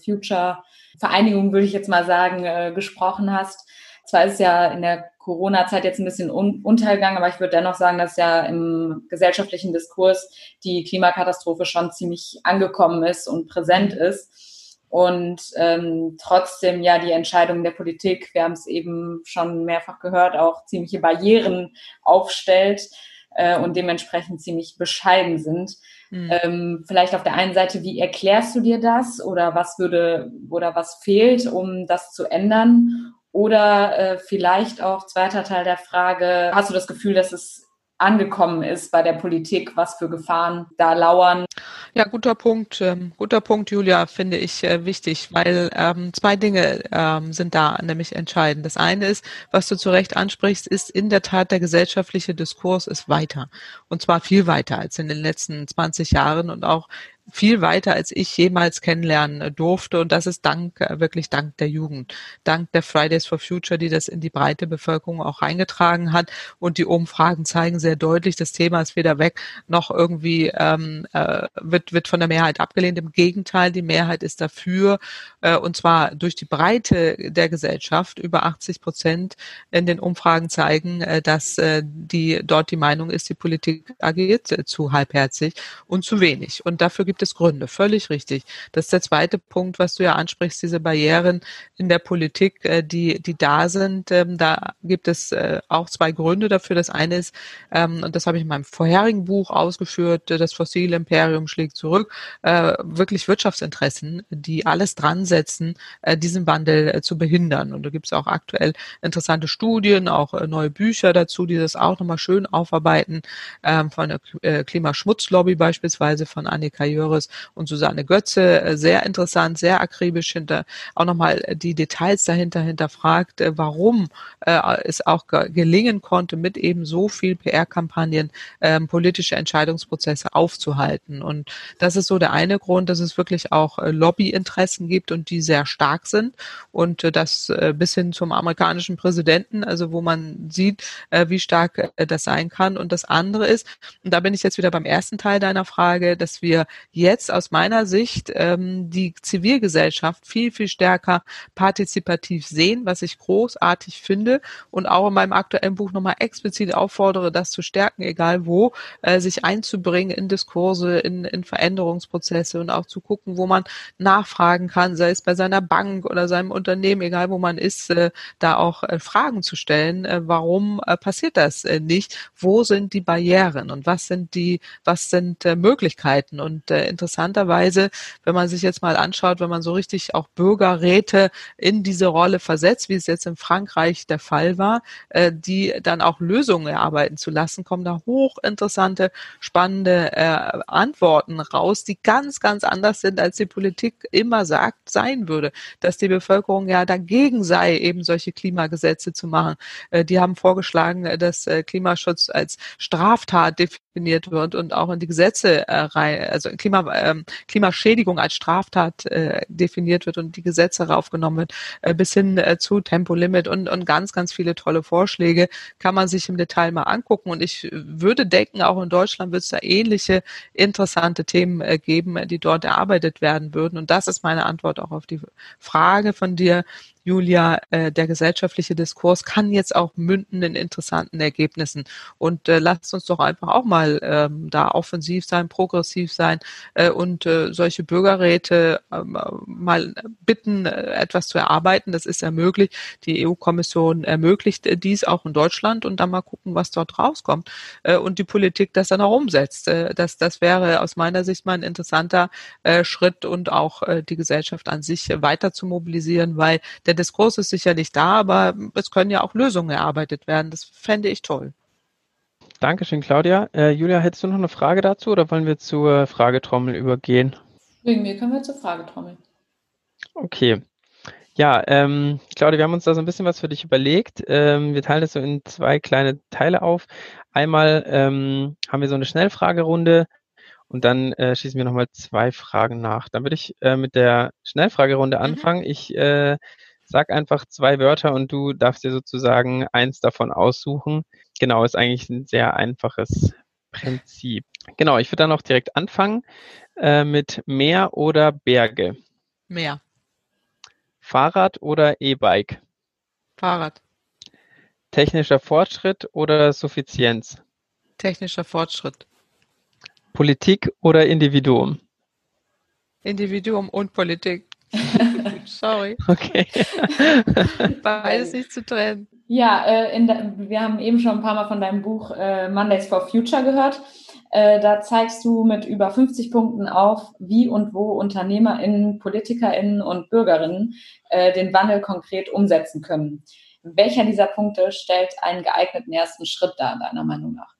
Future Vereinigung, würde ich jetzt mal sagen, äh, gesprochen hast. Zwar ist ja in der Corona-Zeit jetzt ein bisschen un untergegangen, aber ich würde dennoch sagen, dass ja im gesellschaftlichen Diskurs die Klimakatastrophe schon ziemlich angekommen ist und präsent ist. Und ähm, trotzdem ja die Entscheidung der Politik, wir haben es eben schon mehrfach gehört, auch ziemliche Barrieren aufstellt äh, und dementsprechend ziemlich bescheiden sind. Mhm. Ähm, vielleicht auf der einen Seite, wie erklärst du dir das oder was würde oder was fehlt, um das zu ändern? Oder äh, vielleicht auch zweiter Teil der Frage, hast du das Gefühl, dass es angekommen ist bei der Politik, was für Gefahren da lauern. Ja, guter Punkt, ähm, guter Punkt, Julia, finde ich äh, wichtig, weil ähm, zwei Dinge ähm, sind da nämlich entscheidend. Das eine ist, was du zu Recht ansprichst, ist in der Tat der gesellschaftliche Diskurs ist weiter und zwar viel weiter als in den letzten 20 Jahren und auch viel weiter, als ich jemals kennenlernen durfte. Und das ist dank, äh, wirklich dank der Jugend, dank der Fridays for Future, die das in die breite Bevölkerung auch reingetragen hat. Und die Umfragen zeigen sehr deutlich, das Thema ist weder weg noch irgendwie ähm, äh, wird, wird von der Mehrheit abgelehnt. Im Gegenteil, die Mehrheit ist dafür, äh, und zwar durch die Breite der Gesellschaft. Über 80 Prozent in den Umfragen zeigen, äh, dass äh, die dort die Meinung ist, die Politik agiert äh, zu halbherzig und zu wenig. Und dafür gibt gibt es Gründe, völlig richtig. Das ist der zweite Punkt, was du ja ansprichst, diese Barrieren in der Politik, äh, die, die da sind. Ähm, da gibt es äh, auch zwei Gründe dafür. Das eine ist, ähm, und das habe ich in meinem vorherigen Buch ausgeführt, äh, das fossile Imperium schlägt zurück, wirklich Wirtschaftsinteressen, die alles dran setzen, diesen Wandel zu behindern. Und da gibt es auch aktuell interessante Studien, auch neue Bücher dazu, die das auch nochmal schön aufarbeiten, ähm, von der Klimaschmutzlobby beispielsweise von Annika Jörg Jöres und Susanne Götze. Äh, sehr interessant, sehr akribisch hinter, auch nochmal die Details dahinter hinterfragt, äh, warum äh, es auch gelingen konnte, mit eben so viel PR-Kampagnen ähm, politische Entscheidungsprozesse aufzuhalten. Und das ist so der eine Grund, dass es wirklich auch Lobbyinteressen gibt und die sehr stark sind und das bis hin zum amerikanischen Präsidenten, also wo man sieht, wie stark das sein kann. Und das andere ist, und da bin ich jetzt wieder beim ersten Teil deiner Frage, dass wir jetzt aus meiner Sicht ähm, die Zivilgesellschaft viel, viel stärker partizipativ sehen, was ich großartig finde und auch in meinem aktuellen Buch nochmal explizit auffordere, das zu stärken, egal wo, äh, sich einzubringen in Diskurse, in, in Veränderungsprozesse und auch zu gucken, wo man nachfragen kann, sei es bei seiner Bank oder seinem Unternehmen, egal wo man ist, äh, da auch äh, Fragen zu stellen, äh, warum äh, passiert das äh, nicht? Wo sind die Barrieren und was sind die, was sind äh, Möglichkeiten? Und äh, interessanterweise, wenn man sich jetzt mal anschaut, wenn man so richtig auch Bürgerräte in diese Rolle versetzt, wie es jetzt in Frankreich der Fall war, äh, die dann auch Lösungen erarbeiten zu lassen, kommen da hochinteressante, spannende äh, Antworten raus, die ganz, ganz anders sind, als die Politik immer sagt, sein würde, dass die Bevölkerung ja dagegen sei, eben solche Klimagesetze zu machen. Äh, die haben vorgeschlagen, äh, dass äh, Klimaschutz als Straftat definiert wird und auch in die Gesetze rein, also Klima, ähm, Klimaschädigung als Straftat definiert wird und die Gesetze raufgenommen wird, bis hin zu Tempolimit und, und ganz, ganz viele tolle Vorschläge kann man sich im Detail mal angucken. Und ich würde denken, auch in Deutschland wird es da ähnliche interessante Themen geben, die dort erarbeitet werden würden. Und das ist meine Antwort auch auf die Frage von dir, Julia, äh, der gesellschaftliche Diskurs kann jetzt auch münden in interessanten Ergebnissen. Und äh, lasst uns doch einfach auch mal ähm, da offensiv sein, progressiv sein äh, und äh, solche Bürgerräte äh, mal bitten, äh, etwas zu erarbeiten. Das ist ja möglich. Die EU-Kommission ermöglicht äh, dies auch in Deutschland und dann mal gucken, was dort rauskommt. Äh, und die Politik das dann auch umsetzt. Äh, das, das wäre aus meiner Sicht mal ein interessanter äh, Schritt und auch äh, die Gesellschaft an sich weiter zu mobilisieren, weil der Diskurs ist sicherlich da, aber es können ja auch Lösungen erarbeitet werden. Das fände ich toll. Dankeschön, Claudia. Äh, Julia, hättest du noch eine Frage dazu oder wollen wir zur Fragetrommel übergehen? Wegen mir können wir zur Fragetrommel. Okay. Ja, ähm, Claudia, wir haben uns da so ein bisschen was für dich überlegt. Ähm, wir teilen das so in zwei kleine Teile auf. Einmal ähm, haben wir so eine Schnellfragerunde und dann äh, schießen wir nochmal zwei Fragen nach. Dann würde ich äh, mit der Schnellfragerunde mhm. anfangen. Mhm. Ich äh, Sag einfach zwei Wörter und du darfst dir sozusagen eins davon aussuchen. Genau, ist eigentlich ein sehr einfaches Prinzip. Genau, ich würde dann auch direkt anfangen äh, mit Meer oder Berge. Meer. Fahrrad oder E-Bike? Fahrrad. Technischer Fortschritt oder Suffizienz? Technischer Fortschritt. Politik oder Individuum? Individuum und Politik. Sorry. Okay. Beides nicht zu trennen. Ja, äh, der, wir haben eben schon ein paar Mal von deinem Buch äh, Mondays for Future gehört. Äh, da zeigst du mit über 50 Punkten auf, wie und wo UnternehmerInnen, PolitikerInnen und BürgerInnen äh, den Wandel konkret umsetzen können. Welcher dieser Punkte stellt einen geeigneten ersten Schritt dar, deiner Meinung nach?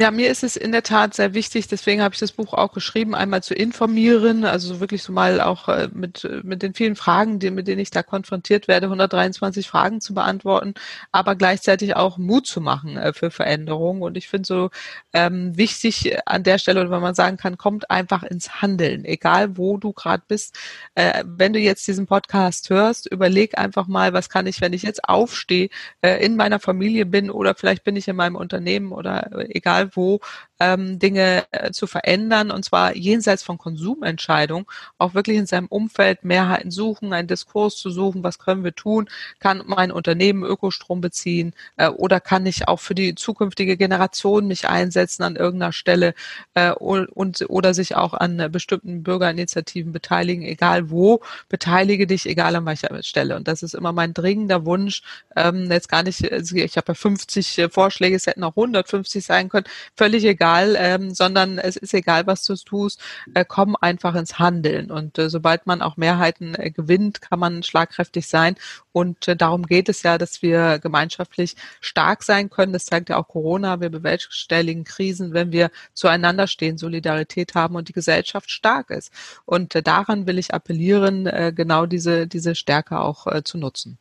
Ja, mir ist es in der Tat sehr wichtig, deswegen habe ich das Buch auch geschrieben, einmal zu informieren, also wirklich so mal auch äh, mit, mit den vielen Fragen, die, mit denen ich da konfrontiert werde, 123 Fragen zu beantworten, aber gleichzeitig auch Mut zu machen äh, für Veränderungen. Und ich finde so ähm, wichtig an der Stelle, wenn man sagen kann, kommt einfach ins Handeln, egal wo du gerade bist. Äh, wenn du jetzt diesen Podcast hörst, überleg einfach mal, was kann ich, wenn ich jetzt aufstehe, äh, in meiner Familie bin oder vielleicht bin ich in meinem Unternehmen oder äh, egal wo ähm, Dinge äh, zu verändern und zwar jenseits von Konsumentscheidungen, auch wirklich in seinem Umfeld Mehrheiten suchen, einen Diskurs zu suchen, was können wir tun, kann mein Unternehmen Ökostrom beziehen äh, oder kann ich auch für die zukünftige Generation mich einsetzen an irgendeiner Stelle äh, und, oder sich auch an äh, bestimmten Bürgerinitiativen beteiligen, egal wo, beteilige dich, egal an welcher Stelle. Und das ist immer mein dringender Wunsch, ähm, jetzt gar nicht, also ich habe ja 50 äh, Vorschläge, es hätten auch 150 sein können, völlig egal, ähm, sondern es ist egal, was du tust, äh, komm einfach ins Handeln. Und äh, sobald man auch Mehrheiten äh, gewinnt, kann man schlagkräftig sein. Und äh, darum geht es ja, dass wir gemeinschaftlich stark sein können. Das zeigt ja auch Corona. Wir bewerkstelligen Krisen, wenn wir zueinander stehen, Solidarität haben und die Gesellschaft stark ist. Und äh, daran will ich appellieren, äh, genau diese, diese Stärke auch äh, zu nutzen.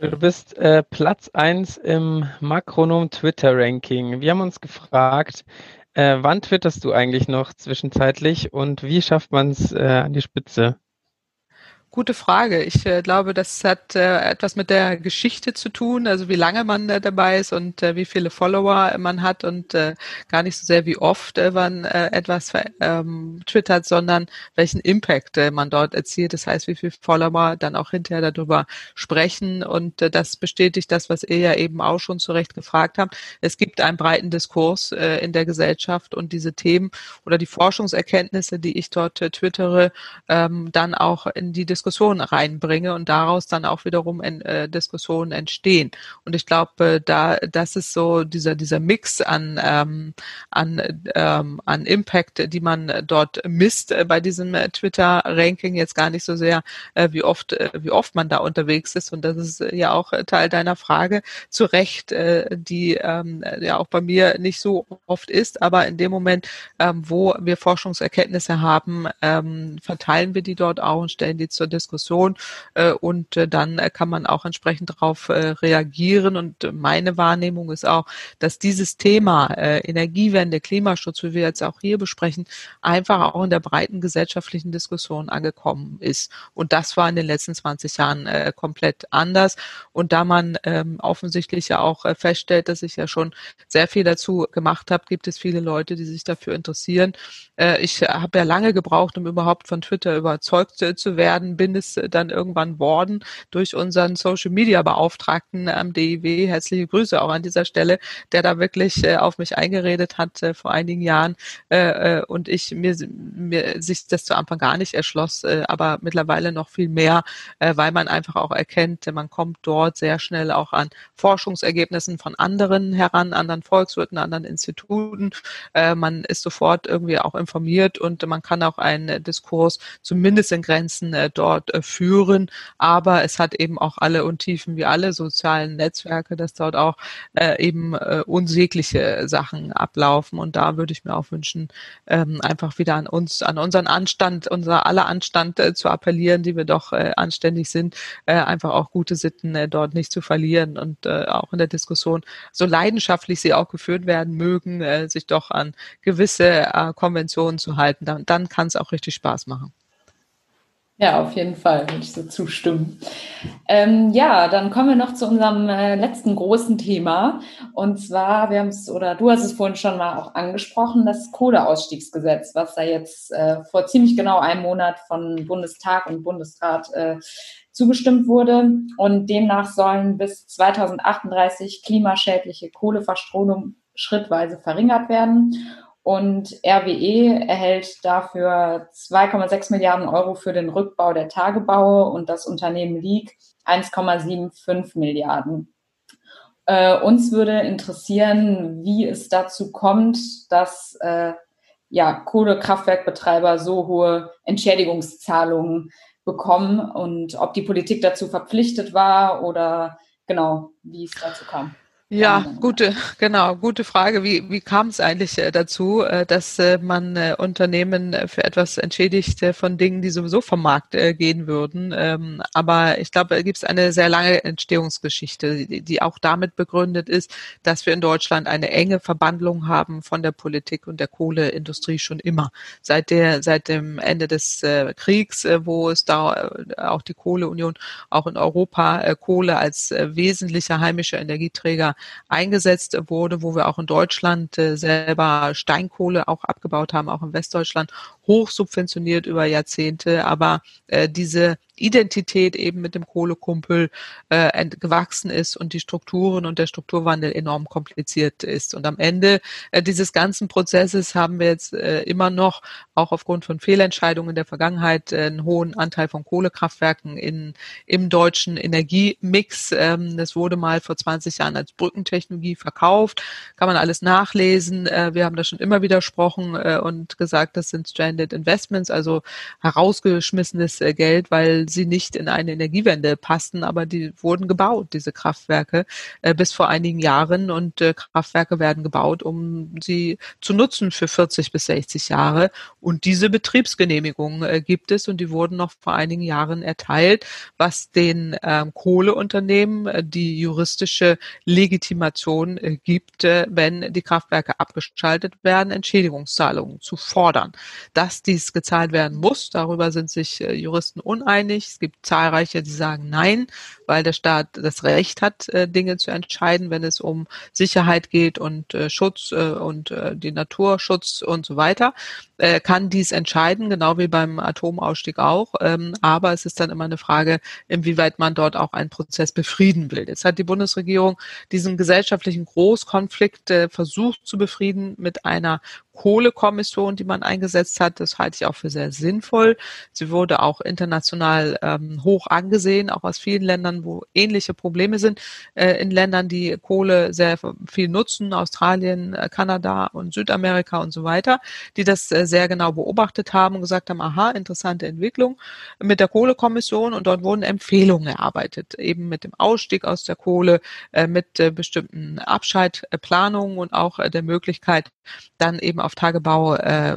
Du bist äh, Platz 1 im Makronom Twitter Ranking. Wir haben uns gefragt, äh, wann twitterst du eigentlich noch zwischenzeitlich und wie schafft man es äh, an die Spitze? Gute Frage. Ich äh, glaube, das hat äh, etwas mit der Geschichte zu tun, also wie lange man äh, dabei ist und äh, wie viele Follower man hat und äh, gar nicht so sehr, wie oft äh, man etwas ähm, twittert, sondern welchen Impact man dort erzielt. Das heißt, wie viele Follower dann auch hinterher darüber sprechen und das bestätigt das, was ihr ja eben auch schon zu Recht gefragt habt. Es gibt einen breiten Diskurs in der Gesellschaft und diese Themen oder die Forschungserkenntnisse, die ich dort twittere, ähm, dann auch in die Diskussion Diskussion reinbringe und daraus dann auch wiederum in, äh, Diskussionen entstehen. Und ich glaube, da das ist so dieser dieser Mix an ähm, an ähm, an Impact, die man dort misst äh, bei diesem äh, Twitter-Ranking jetzt gar nicht so sehr, äh, wie oft äh, wie oft man da unterwegs ist. Und das ist äh, ja auch Teil deiner Frage zu Recht, äh, die ähm, ja auch bei mir nicht so oft ist, aber in dem Moment, ähm, wo wir Forschungserkenntnisse haben, ähm, verteilen wir die dort auch und stellen die zur Diskussion äh, und äh, dann äh, kann man auch entsprechend darauf äh, reagieren. Und meine Wahrnehmung ist auch, dass dieses Thema äh, Energiewende, Klimaschutz, wie wir jetzt auch hier besprechen, einfach auch in der breiten gesellschaftlichen Diskussion angekommen ist. Und das war in den letzten 20 Jahren äh, komplett anders. Und da man ähm, offensichtlich ja auch äh, feststellt, dass ich ja schon sehr viel dazu gemacht habe, gibt es viele Leute, die sich dafür interessieren. Äh, ich habe ja lange gebraucht, um überhaupt von Twitter überzeugt äh, zu werden, bin es dann irgendwann worden durch unseren Social Media Beauftragten am DIW. Herzliche Grüße auch an dieser Stelle, der da wirklich äh, auf mich eingeredet hat äh, vor einigen Jahren äh, und ich mir, mir sich das zu Anfang gar nicht erschloss, aber mittlerweile noch viel mehr, weil man einfach auch erkennt, man kommt dort sehr schnell auch an Forschungsergebnissen von anderen heran, anderen Volkswirten, anderen Instituten. man ist sofort irgendwie auch informiert und man kann auch einen Diskurs zumindest in Grenzen dort dort äh, führen. Aber es hat eben auch alle Untiefen wie alle sozialen Netzwerke, dass dort auch äh, eben äh, unsägliche Sachen ablaufen. Und da würde ich mir auch wünschen, ähm, einfach wieder an uns, an unseren Anstand, unser aller Anstand zu appellieren, die wir doch anständig sind, einfach auch gute Sitten dort nicht zu verlieren und auch in der Diskussion, so leidenschaftlich sie auch geführt werden mögen, sich doch an gewisse Konventionen zu halten. Dann, dann kann es auch richtig Spaß machen. Ja, auf jeden Fall würde ich so zustimmen. Ähm, ja, dann kommen wir noch zu unserem äh, letzten großen Thema. Und zwar, wir haben es, oder du hast es vorhin schon mal auch angesprochen, das Kohleausstiegsgesetz, was da jetzt äh, vor ziemlich genau einem Monat von Bundestag und Bundesrat äh, zugestimmt wurde. Und demnach sollen bis 2038 klimaschädliche Kohleverstromung schrittweise verringert werden. Und RWE erhält dafür 2,6 Milliarden Euro für den Rückbau der Tagebaue und das Unternehmen League 1,75 Milliarden. Äh, uns würde interessieren, wie es dazu kommt, dass äh, ja, Kohlekraftwerkbetreiber so hohe Entschädigungszahlungen bekommen und ob die Politik dazu verpflichtet war oder genau, wie es dazu kam. Ja, gute, genau, gute Frage. Wie, wie kam es eigentlich äh, dazu, äh, dass äh, man Unternehmen für etwas entschädigt von Dingen, die sowieso vom Markt gehen würden? Ähm, aber ich glaube, da gibt es eine sehr lange Entstehungsgeschichte, die auch damit begründet ist, dass wir in Deutschland eine enge Verbandlung haben von der Politik und der Kohleindustrie schon immer. Seit der, seit dem Ende des Kriegs, wo es da auch die Kohleunion auch in Europa Kohle als wesentlicher heimischer Energieträger eingesetzt wurde, wo wir auch in Deutschland äh, selber Steinkohle auch abgebaut haben, auch in Westdeutschland, hoch subventioniert über Jahrzehnte. Aber äh, diese Identität eben mit dem Kohlekumpel äh, gewachsen ist und die Strukturen und der Strukturwandel enorm kompliziert ist. Und am Ende äh, dieses ganzen Prozesses haben wir jetzt äh, immer noch, auch aufgrund von Fehlentscheidungen in der Vergangenheit, äh, einen hohen Anteil von Kohlekraftwerken in, im deutschen Energiemix. Ähm, das wurde mal vor 20 Jahren als Brückentechnologie verkauft. Kann man alles nachlesen. Äh, wir haben da schon immer widersprochen äh, und gesagt, das sind Stranded Investments, also herausgeschmissenes äh, Geld, weil sie nicht in eine Energiewende passten, aber die wurden gebaut, diese Kraftwerke, äh, bis vor einigen Jahren. Und äh, Kraftwerke werden gebaut, um sie zu nutzen für 40 bis 60 Jahre. Und diese Betriebsgenehmigung äh, gibt es und die wurden noch vor einigen Jahren erteilt, was den ähm, Kohleunternehmen die juristische Legitimation gibt, wenn die Kraftwerke abgeschaltet werden, Entschädigungszahlungen zu fordern. Das dass dies gezahlt werden muss. Darüber sind sich äh, Juristen uneinig. Es gibt zahlreiche, die sagen nein, weil der Staat das Recht hat, äh, Dinge zu entscheiden, wenn es um Sicherheit geht und äh, Schutz und die Naturschutz und so weiter. Kann dies entscheiden, genau wie beim Atomausstieg auch. Ähm, aber es ist dann immer eine Frage, inwieweit man dort auch einen Prozess befrieden will. Jetzt hat die Bundesregierung diesen gesellschaftlichen Großkonflikt versucht zu befrieden mit einer Kohlekommission, die man eingesetzt hat. Das halte ich auch für sehr sinnvoll. Sie wurde auch international ähm, hoch angesehen, auch aus vielen Ländern, wo ähnliche Probleme sind. Äh, in Ländern, die Kohle sehr viel nutzen, Australien, äh, Kanada und Südamerika und so weiter, die das äh, sehr genau beobachtet haben und gesagt haben, aha, interessante Entwicklung mit der Kohlekommission und dort wurden Empfehlungen erarbeitet, eben mit dem Ausstieg aus der Kohle, äh, mit äh, bestimmten Abscheidplanungen und auch äh, der Möglichkeit, dann eben auf Tagebau äh,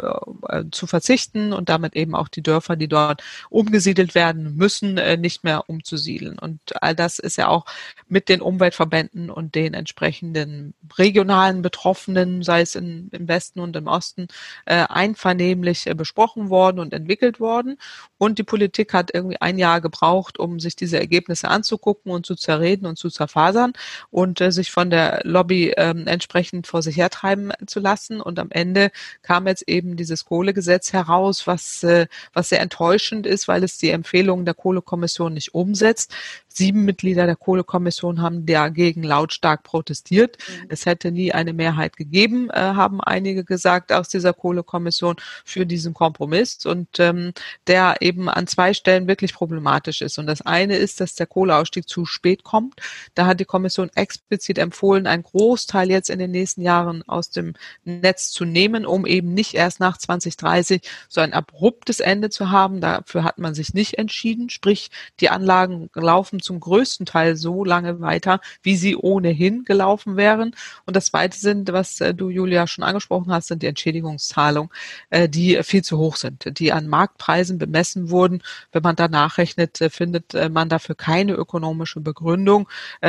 äh, zu verzichten und damit eben auch die Dörfer, die dort umgesiedelt werden müssen, äh, nicht mehr umzusiedeln. Und all das ist ja auch mit den Umweltverbänden und den entsprechenden regionalen Betroffenen, sei es in, im Westen und im Osten, äh, einvernehmlich äh, besprochen worden und entwickelt worden. Und die Politik hat irgendwie ein Jahr gebraucht, um sich diese Ergebnisse anzugucken und zu zerreden und zu zerfasern und äh, sich von der Lobby äh, entsprechend vor sich hertreiben zu lassen. Und am Ende Ende kam jetzt eben dieses Kohlegesetz heraus, was, äh, was sehr enttäuschend ist, weil es die Empfehlungen der Kohlekommission nicht umsetzt. Sieben Mitglieder der Kohlekommission haben dagegen lautstark protestiert. Mhm. Es hätte nie eine Mehrheit gegeben, äh, haben einige gesagt aus dieser Kohlekommission für diesen Kompromiss und ähm, der eben an zwei Stellen wirklich problematisch ist. Und das eine ist, dass der Kohleausstieg zu spät kommt. Da hat die Kommission explizit empfohlen, einen Großteil jetzt in den nächsten Jahren aus dem Netz zu nehmen, um eben nicht erst nach 2030 so ein abruptes Ende zu haben. Dafür hat man sich nicht entschieden. Sprich, die Anlagen laufen zum größten Teil so lange weiter, wie sie ohnehin gelaufen wären. Und das Zweite sind, was äh, du, Julia, schon angesprochen hast, sind die Entschädigungszahlungen, äh, die viel zu hoch sind, die an Marktpreisen bemessen wurden. Wenn man da nachrechnet, äh, findet man dafür keine ökonomische Begründung.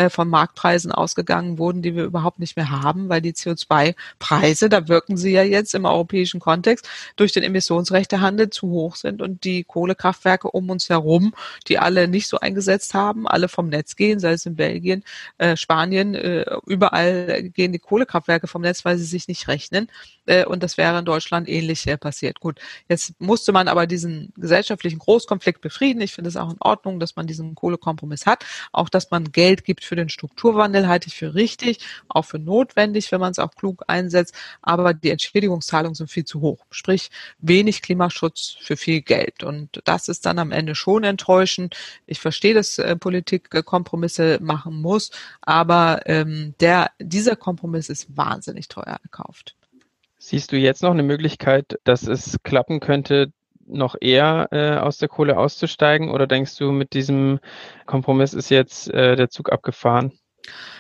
Von Marktpreisen ausgegangen wurden, die wir überhaupt nicht mehr haben, weil die CO2-Preise, da wirken sie ja jetzt im europäischen Kontext, durch den Emissionsrechtehandel zu hoch sind und die Kohlekraftwerke um uns herum, die alle nicht so eingesetzt haben, haben, alle vom Netz gehen, sei es in Belgien, äh, Spanien, äh, überall gehen die Kohlekraftwerke vom Netz, weil sie sich nicht rechnen. Äh, und das wäre in Deutschland ähnlich äh, passiert. Gut, jetzt musste man aber diesen gesellschaftlichen Großkonflikt befrieden. Ich finde es auch in Ordnung, dass man diesen Kohlekompromiss hat. Auch, dass man Geld gibt für den Strukturwandel, halte ich für richtig, auch für notwendig, wenn man es auch klug einsetzt. Aber die Entschädigungszahlungen sind viel zu hoch. Sprich, wenig Klimaschutz für viel Geld. Und das ist dann am Ende schon enttäuschend. Ich verstehe, dass äh, Politik Kompromisse machen muss, aber ähm, der, dieser Kompromiss ist wahnsinnig teuer gekauft. Siehst du jetzt noch eine Möglichkeit, dass es klappen könnte, noch eher äh, aus der Kohle auszusteigen? Oder denkst du, mit diesem Kompromiss ist jetzt äh, der Zug abgefahren?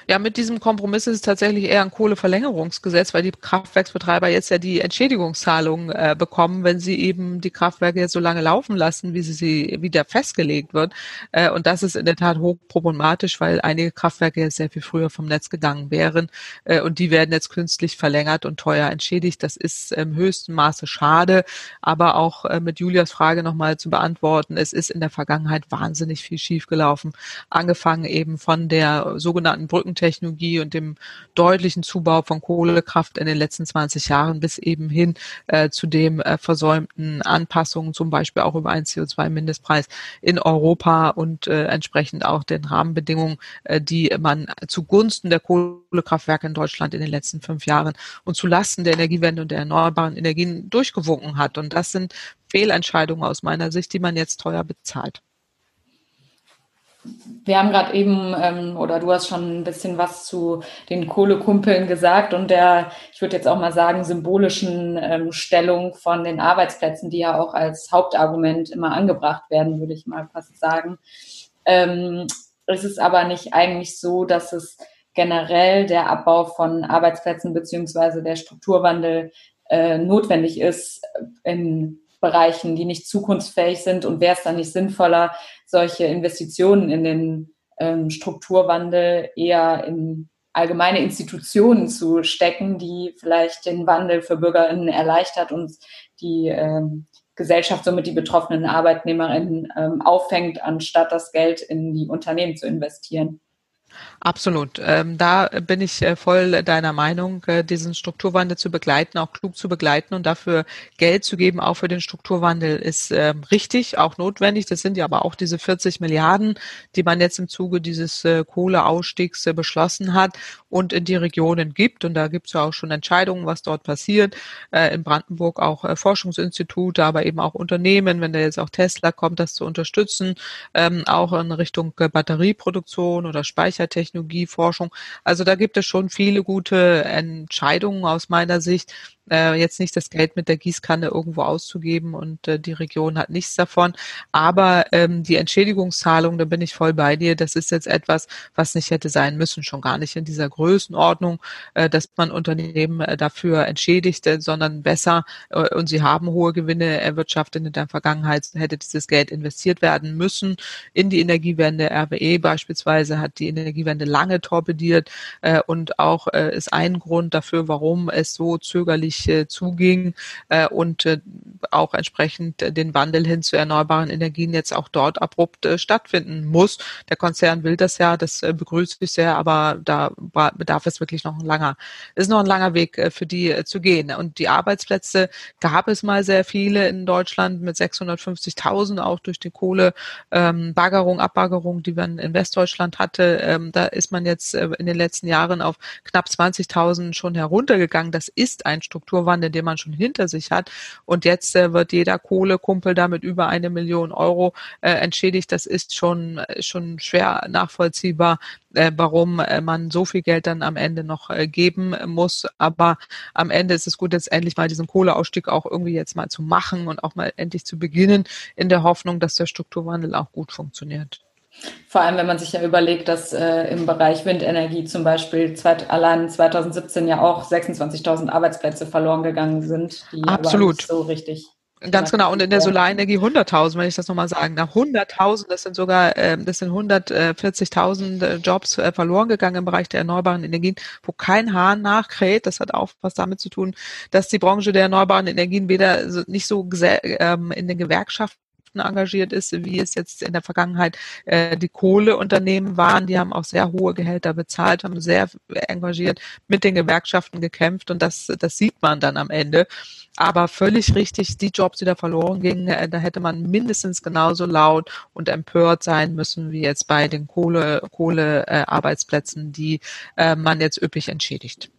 Ja, mit diesem Kompromiss ist es tatsächlich eher ein Kohleverlängerungsgesetz, weil die Kraftwerksbetreiber jetzt ja die Entschädigungszahlungen äh, bekommen, wenn sie eben die Kraftwerke jetzt so lange laufen lassen, wie sie, sie wieder festgelegt wird. Äh, und das ist in der Tat hochproblematisch, weil einige Kraftwerke jetzt sehr viel früher vom Netz gegangen wären äh, und die werden jetzt künstlich verlängert und teuer entschädigt. Das ist im höchsten Maße schade, aber auch äh, mit Julias Frage nochmal zu beantworten, es ist in der Vergangenheit wahnsinnig viel schiefgelaufen, angefangen eben von der sogenannten Brücken Technologie und dem deutlichen Zubau von Kohlekraft in den letzten 20 Jahren bis eben hin äh, zu dem äh, versäumten Anpassungen, zum Beispiel auch über einen CO2-Mindestpreis in Europa und äh, entsprechend auch den Rahmenbedingungen, äh, die man zugunsten der Kohlekraftwerke in Deutschland in den letzten fünf Jahren und zulasten der Energiewende und der erneuerbaren Energien durchgewunken hat. Und das sind Fehlentscheidungen aus meiner Sicht, die man jetzt teuer bezahlt. Wir haben gerade eben, ähm, oder du hast schon ein bisschen was zu den Kohlekumpeln gesagt und der, ich würde jetzt auch mal sagen, symbolischen ähm, Stellung von den Arbeitsplätzen, die ja auch als Hauptargument immer angebracht werden, würde ich mal fast sagen. Ähm, es ist aber nicht eigentlich so, dass es generell der Abbau von Arbeitsplätzen beziehungsweise der Strukturwandel äh, notwendig ist in Bereichen, die nicht zukunftsfähig sind und wäre es dann nicht sinnvoller, solche Investitionen in den ähm, Strukturwandel eher in allgemeine Institutionen zu stecken, die vielleicht den Wandel für BürgerInnen erleichtert und die ähm, Gesellschaft somit die betroffenen ArbeitnehmerInnen ähm, auffängt, anstatt das Geld in die Unternehmen zu investieren. Absolut. Ähm, da bin ich äh, voll deiner Meinung, äh, diesen Strukturwandel zu begleiten, auch klug zu begleiten und dafür Geld zu geben, auch für den Strukturwandel ist äh, richtig, auch notwendig. Das sind ja aber auch diese 40 Milliarden, die man jetzt im Zuge dieses äh, Kohleausstiegs beschlossen hat und in die Regionen gibt. Und da gibt es ja auch schon Entscheidungen, was dort passiert. In Brandenburg auch Forschungsinstitute, aber eben auch Unternehmen, wenn da jetzt auch Tesla kommt, das zu unterstützen, ähm, auch in Richtung Batterieproduktion oder Speicher Technologieforschung. Also da gibt es schon viele gute Entscheidungen aus meiner Sicht äh, jetzt nicht das Geld mit der Gießkanne irgendwo auszugeben und äh, die Region hat nichts davon. Aber ähm, die Entschädigungszahlung, da bin ich voll bei dir, das ist jetzt etwas, was nicht hätte sein müssen, schon gar nicht in dieser Größenordnung, äh, dass man Unternehmen äh, dafür entschädigt, äh, sondern besser, äh, und sie haben hohe Gewinne erwirtschaftet in der Vergangenheit, hätte dieses Geld investiert werden müssen in die Energiewende. RWE beispielsweise hat die Energiewende lange torpediert äh, und auch äh, ist ein Grund dafür, warum es so zögerlich äh, zuging äh, und äh, auch entsprechend den Wandel hin zu erneuerbaren Energien jetzt auch dort abrupt stattfinden muss. Der Konzern will das ja, das begrüße ich sehr, aber da bedarf es wirklich noch ein langer, ist noch ein langer Weg für die zu gehen. Und die Arbeitsplätze gab es mal sehr viele in Deutschland mit 650.000 auch durch die Kohlebaggerung, ähm, Abbaggerung, die man in Westdeutschland hatte. Ähm, da ist man jetzt in den letzten Jahren auf knapp 20.000 schon heruntergegangen. Das ist ein Struktur Strukturwandel, den man schon hinter sich hat. Und jetzt äh, wird jeder Kohlekumpel damit über eine Million Euro äh, entschädigt. Das ist schon, äh, schon schwer nachvollziehbar, äh, warum äh, man so viel Geld dann am Ende noch äh, geben muss. Aber am Ende ist es gut, jetzt endlich mal diesen Kohleausstieg auch irgendwie jetzt mal zu machen und auch mal endlich zu beginnen, in der Hoffnung, dass der Strukturwandel auch gut funktioniert. Vor allem, wenn man sich ja überlegt, dass äh, im Bereich Windenergie zum Beispiel zweit, allein 2017 ja auch 26.000 Arbeitsplätze verloren gegangen sind, die Absolut. so richtig Ganz genau. Und in der Solarenergie 100.000, wenn ich das nochmal sagen darf. 100.000, das sind sogar, äh, das sind 140.000 äh, Jobs äh, verloren gegangen im Bereich der erneuerbaren Energien, wo kein Hahn nachkräht. Das hat auch was damit zu tun, dass die Branche der erneuerbaren Energien weder nicht so ähm, in den Gewerkschaften engagiert ist, wie es jetzt in der Vergangenheit äh, die Kohleunternehmen waren. Die haben auch sehr hohe Gehälter bezahlt, haben sehr engagiert mit den Gewerkschaften gekämpft und das, das sieht man dann am Ende. Aber völlig richtig, die Jobs, die da verloren gingen, äh, da hätte man mindestens genauso laut und empört sein müssen wie jetzt bei den Kohle, Kohlearbeitsplätzen, äh, die äh, man jetzt üppig entschädigt.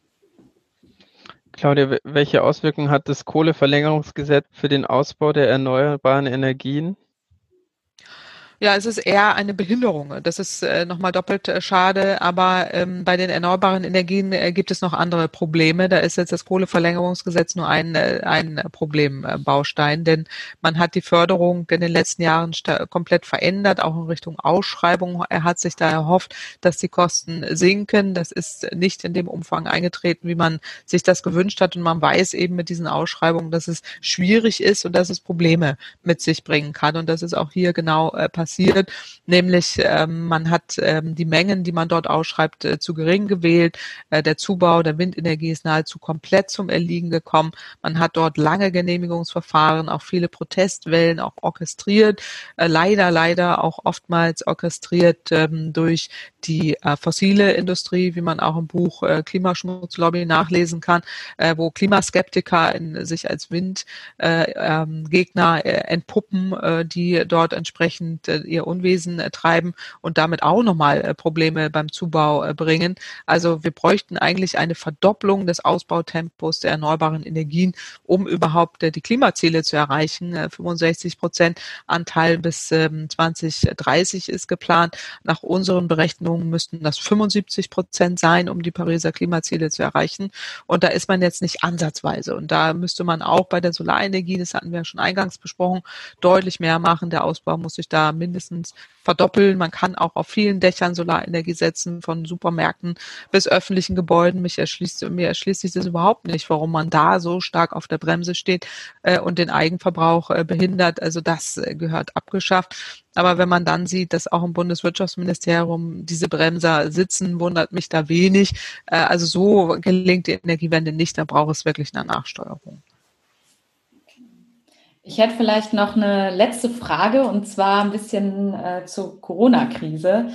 Claudia, welche Auswirkungen hat das Kohleverlängerungsgesetz für den Ausbau der erneuerbaren Energien? Ja, es ist eher eine Behinderung. Das ist äh, nochmal doppelt äh, schade. Aber ähm, bei den erneuerbaren Energien äh, gibt es noch andere Probleme. Da ist jetzt das Kohleverlängerungsgesetz nur ein, äh, ein Problembaustein, denn man hat die Förderung in den letzten Jahren komplett verändert, auch in Richtung Ausschreibung. Er hat sich da erhofft, dass die Kosten sinken. Das ist nicht in dem Umfang eingetreten, wie man sich das gewünscht hat. Und man weiß eben mit diesen Ausschreibungen, dass es schwierig ist und dass es Probleme mit sich bringen kann. Und das ist auch hier genau äh, passiert passiert, nämlich ähm, man hat ähm, die Mengen, die man dort ausschreibt, äh, zu gering gewählt. Äh, der Zubau der Windenergie ist nahezu komplett zum Erliegen gekommen. Man hat dort lange Genehmigungsverfahren, auch viele Protestwellen auch orchestriert, äh, leider, leider auch oftmals orchestriert ähm, durch die äh, fossile Industrie, wie man auch im Buch äh, Klimaschmutzlobby nachlesen kann, äh, wo Klimaskeptiker in, sich als Windgegner äh, ähm, äh, entpuppen, äh, die dort entsprechend äh, ihr Unwesen äh, treiben und damit auch nochmal äh, Probleme beim Zubau äh, bringen. Also wir bräuchten eigentlich eine Verdopplung des Ausbautempos der erneuerbaren Energien, um überhaupt die Klimaziele zu erreichen. Äh, 65 Prozent Anteil bis ähm, 2030 ist geplant. Nach unseren Berechnungen müssten das 75 Prozent sein, um die Pariser Klimaziele zu erreichen. Und da ist man jetzt nicht ansatzweise. Und da müsste man auch bei der Solarenergie, das hatten wir ja schon eingangs besprochen, deutlich mehr machen. Der Ausbau muss sich da mindestens verdoppeln. Man kann auch auf vielen Dächern Solarenergie setzen, von Supermärkten bis öffentlichen Gebäuden. Mich erschließt, mir erschließt sich das überhaupt nicht, warum man da so stark auf der Bremse steht äh, und den Eigenverbrauch äh, behindert. Also das äh, gehört abgeschafft. Aber wenn man dann sieht, dass auch im Bundeswirtschaftsministerium diese Bremser sitzen, wundert mich da wenig. Äh, also so gelingt die Energiewende nicht. Da braucht es wirklich eine Nachsteuerung. Ich hätte vielleicht noch eine letzte Frage und zwar ein bisschen äh, zur Corona-Krise.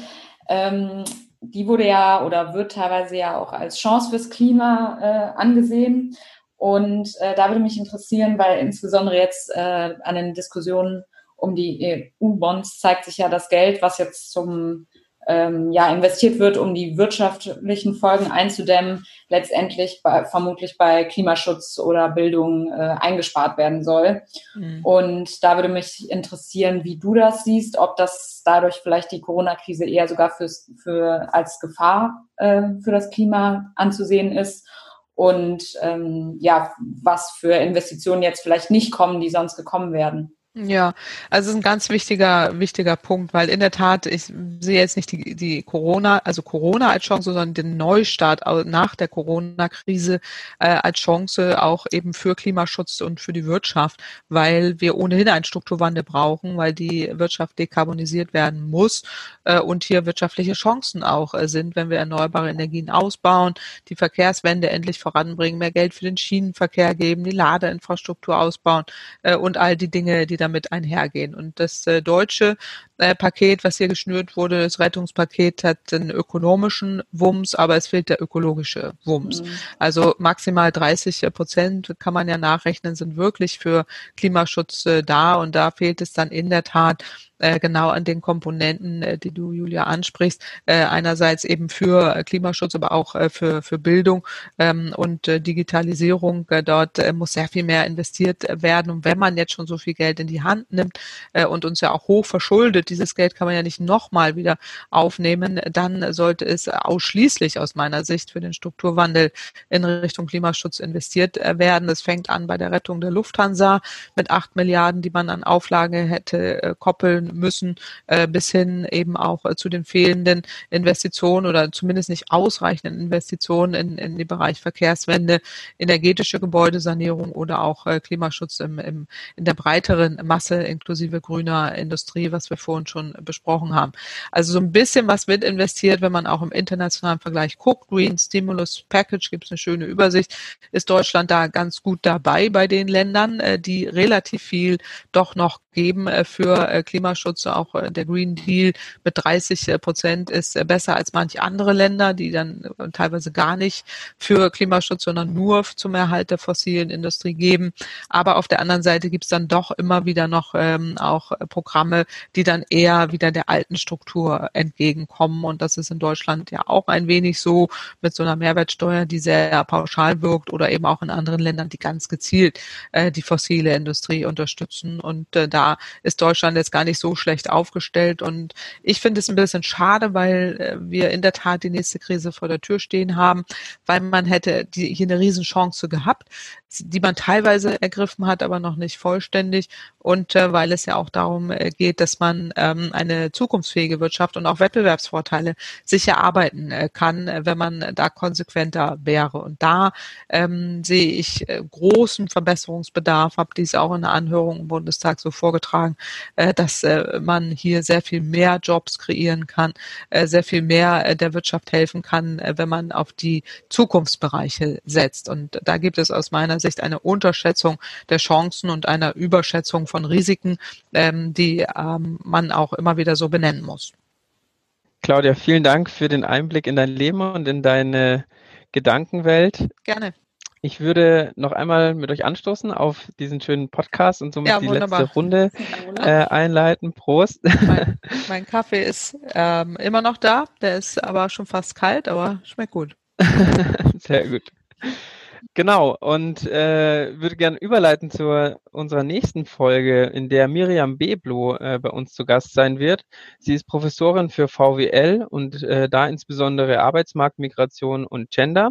Ähm, die wurde ja oder wird teilweise ja auch als Chance fürs Klima äh, angesehen. Und äh, da würde mich interessieren, weil insbesondere jetzt äh, an den Diskussionen um die EU-Bonds zeigt sich ja das Geld, was jetzt zum ähm, ja, investiert wird, um die wirtschaftlichen Folgen einzudämmen, letztendlich bei, vermutlich bei Klimaschutz oder Bildung äh, eingespart werden soll. Mhm. Und da würde mich interessieren, wie du das siehst, ob das dadurch vielleicht die Corona-Krise eher sogar fürs, für, als Gefahr äh, für das Klima anzusehen ist und ähm, ja, was für Investitionen jetzt vielleicht nicht kommen, die sonst gekommen werden. Ja, also ist ein ganz wichtiger, wichtiger Punkt, weil in der Tat, ich sehe jetzt nicht die, die Corona, also Corona als Chance, sondern den Neustart nach der Corona-Krise äh, als Chance auch eben für Klimaschutz und für die Wirtschaft, weil wir ohnehin einen Strukturwandel brauchen, weil die Wirtschaft dekarbonisiert werden muss äh, und hier wirtschaftliche Chancen auch äh, sind, wenn wir erneuerbare Energien ausbauen, die Verkehrswende endlich voranbringen, mehr Geld für den Schienenverkehr geben, die Ladeinfrastruktur ausbauen äh, und all die Dinge, die damit einhergehen. Und das äh, deutsche äh, Paket, was hier geschnürt wurde, das Rettungspaket hat einen ökonomischen Wumms, aber es fehlt der ökologische Wumms. Mhm. Also maximal 30 Prozent kann man ja nachrechnen, sind wirklich für Klimaschutz äh, da und da fehlt es dann in der Tat äh, genau an den Komponenten, äh, die du, Julia, ansprichst. Äh, einerseits eben für Klimaschutz, aber auch äh, für, für Bildung ähm, und äh, Digitalisierung. Äh, dort äh, muss sehr viel mehr investiert werden. Und wenn man jetzt schon so viel Geld in die Hand nimmt äh, und uns ja auch hoch verschuldet, dieses Geld kann man ja nicht nochmal wieder aufnehmen, dann sollte es ausschließlich aus meiner Sicht für den Strukturwandel in Richtung Klimaschutz investiert äh, werden. Das fängt an bei der Rettung der Lufthansa mit acht Milliarden, die man an Auflage hätte äh, koppeln müssen, äh, bis hin eben auch zu den fehlenden Investitionen oder zumindest nicht ausreichenden Investitionen in, in den Bereich Verkehrswende, energetische Gebäudesanierung oder auch Klimaschutz im, im, in der breiteren Masse inklusive grüner Industrie, was wir vorhin schon besprochen haben. Also so ein bisschen was wird investiert, wenn man auch im internationalen Vergleich guckt. Green Stimulus Package gibt es eine schöne Übersicht. Ist Deutschland da ganz gut dabei bei den Ländern, äh, die relativ viel doch noch geben äh, für äh, Klimaschutz. Auch der Green Deal mit 30 Prozent ist besser als manche andere Länder, die dann teilweise gar nicht für Klimaschutz, sondern nur zum Erhalt der fossilen Industrie geben. Aber auf der anderen Seite gibt es dann doch immer wieder noch ähm, auch Programme, die dann eher wieder der alten Struktur entgegenkommen. Und das ist in Deutschland ja auch ein wenig so mit so einer Mehrwertsteuer, die sehr pauschal wirkt oder eben auch in anderen Ländern, die ganz gezielt äh, die fossile Industrie unterstützen. Und äh, da ist Deutschland jetzt gar nicht so schlecht aufgestellt. Und ich finde es ein bisschen schade, weil äh, wir in der Tat die nächste Krise vor der Tür stehen haben, weil man hätte die, hier eine Riesenchance gehabt, die man teilweise ergriffen hat, aber noch nicht vollständig. Und äh, weil es ja auch darum äh, geht, dass man ähm, eine zukunftsfähige Wirtschaft und auch Wettbewerbsvorteile sich erarbeiten äh, kann, äh, wenn man da konsequenter wäre. Und da ähm, sehe ich äh, großen Verbesserungsbedarf, habe dies auch in der Anhörung im Bundestag so vorgetragen, äh, dass äh, man hier sehr viel mehr Jobs kreieren kann, äh, sehr viel mehr äh, der Wirtschaft helfen kann, äh, wenn man auf die Zukunftsbereiche setzt. Und da gibt es aus meiner Sicht eine Unterschätzung der Chancen und einer Überschätzung von Risiken, ähm, die ähm, man auch immer wieder so benennen muss. Claudia, vielen Dank für den Einblick in dein Leben und in deine Gedankenwelt. Gerne. Ich würde noch einmal mit euch anstoßen auf diesen schönen Podcast und somit ja, die letzte Runde äh, einleiten. Prost. Mein, mein Kaffee ist ähm, immer noch da, der ist aber schon fast kalt, aber schmeckt gut. Sehr gut. Genau, und äh, würde gerne überleiten zu unserer nächsten Folge, in der Miriam Beblo äh, bei uns zu Gast sein wird. Sie ist Professorin für VWL und äh, da insbesondere Arbeitsmarktmigration und Gender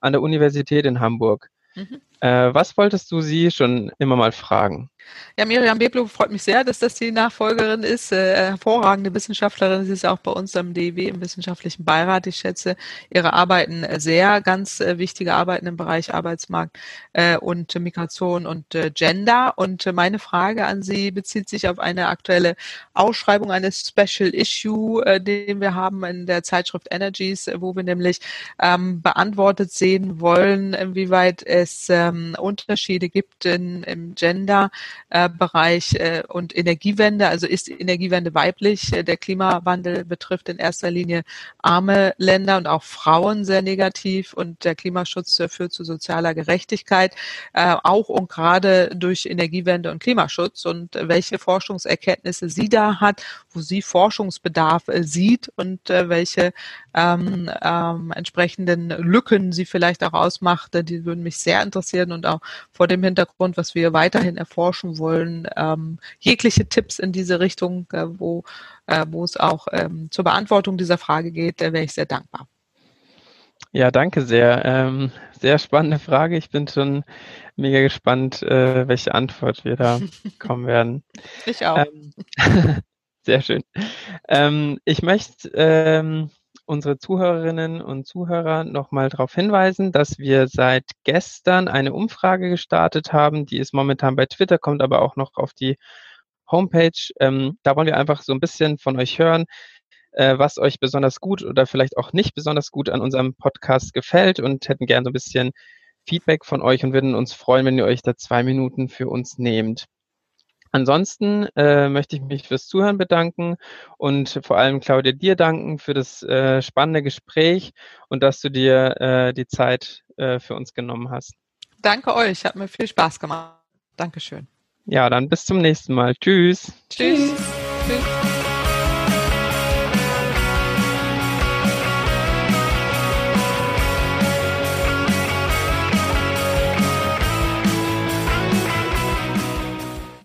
an der Universität in Hamburg. Mhm. Äh, was wolltest du sie schon immer mal fragen? Ja, Miriam Beblo freut mich sehr, dass das die Nachfolgerin ist. Äh, hervorragende Wissenschaftlerin. Sie ist auch bei uns am DEW im wissenschaftlichen Beirat. Ich schätze ihre Arbeiten sehr, ganz äh, wichtige Arbeiten im Bereich Arbeitsmarkt äh, und Migration und äh, Gender. Und meine Frage an Sie bezieht sich auf eine aktuelle Ausschreibung eines Special Issue, äh, den wir haben in der Zeitschrift Energies, wo wir nämlich ähm, beantwortet sehen wollen, inwieweit es ähm, Unterschiede gibt in, im Gender äh, äh, und Energiewende. Also ist Energiewende weiblich? Äh, der Klimawandel betrifft in erster Linie arme Länder und auch Frauen sehr negativ und der Klimaschutz führt zu sozialer Gerechtigkeit, auch und gerade durch Energiewende und Klimaschutz und welche Forschungserkenntnisse sie da hat, wo sie Forschungsbedarf sieht und welche ähm, ähm, entsprechenden Lücken sie vielleicht auch ausmacht, die würden mich sehr interessieren und auch vor dem Hintergrund, was wir weiterhin erforschen wollen, ähm, jegliche Tipps in diese Richtung, äh, wo, äh, wo es auch ähm, zur Beantwortung dieser Frage geht, äh, wäre ich sehr dankbar. Ja, danke sehr. Ähm, sehr spannende Frage. Ich bin schon mega gespannt, äh, welche Antwort wir da kommen werden. Ich auch. Ähm, sehr schön. Ähm, ich möchte ähm, unsere Zuhörerinnen und Zuhörer nochmal darauf hinweisen, dass wir seit gestern eine Umfrage gestartet haben. Die ist momentan bei Twitter, kommt aber auch noch auf die Homepage. Ähm, da wollen wir einfach so ein bisschen von euch hören, äh, was euch besonders gut oder vielleicht auch nicht besonders gut an unserem Podcast gefällt und hätten gern so ein bisschen Feedback von euch und würden uns freuen, wenn ihr euch da zwei Minuten für uns nehmt. Ansonsten äh, möchte ich mich fürs Zuhören bedanken und vor allem Claudia dir danken für das äh, spannende Gespräch und dass du dir äh, die Zeit äh, für uns genommen hast. Danke euch, hat mir viel Spaß gemacht. Dankeschön. Ja, dann bis zum nächsten Mal. Tschüss. Tschüss. Tschüss.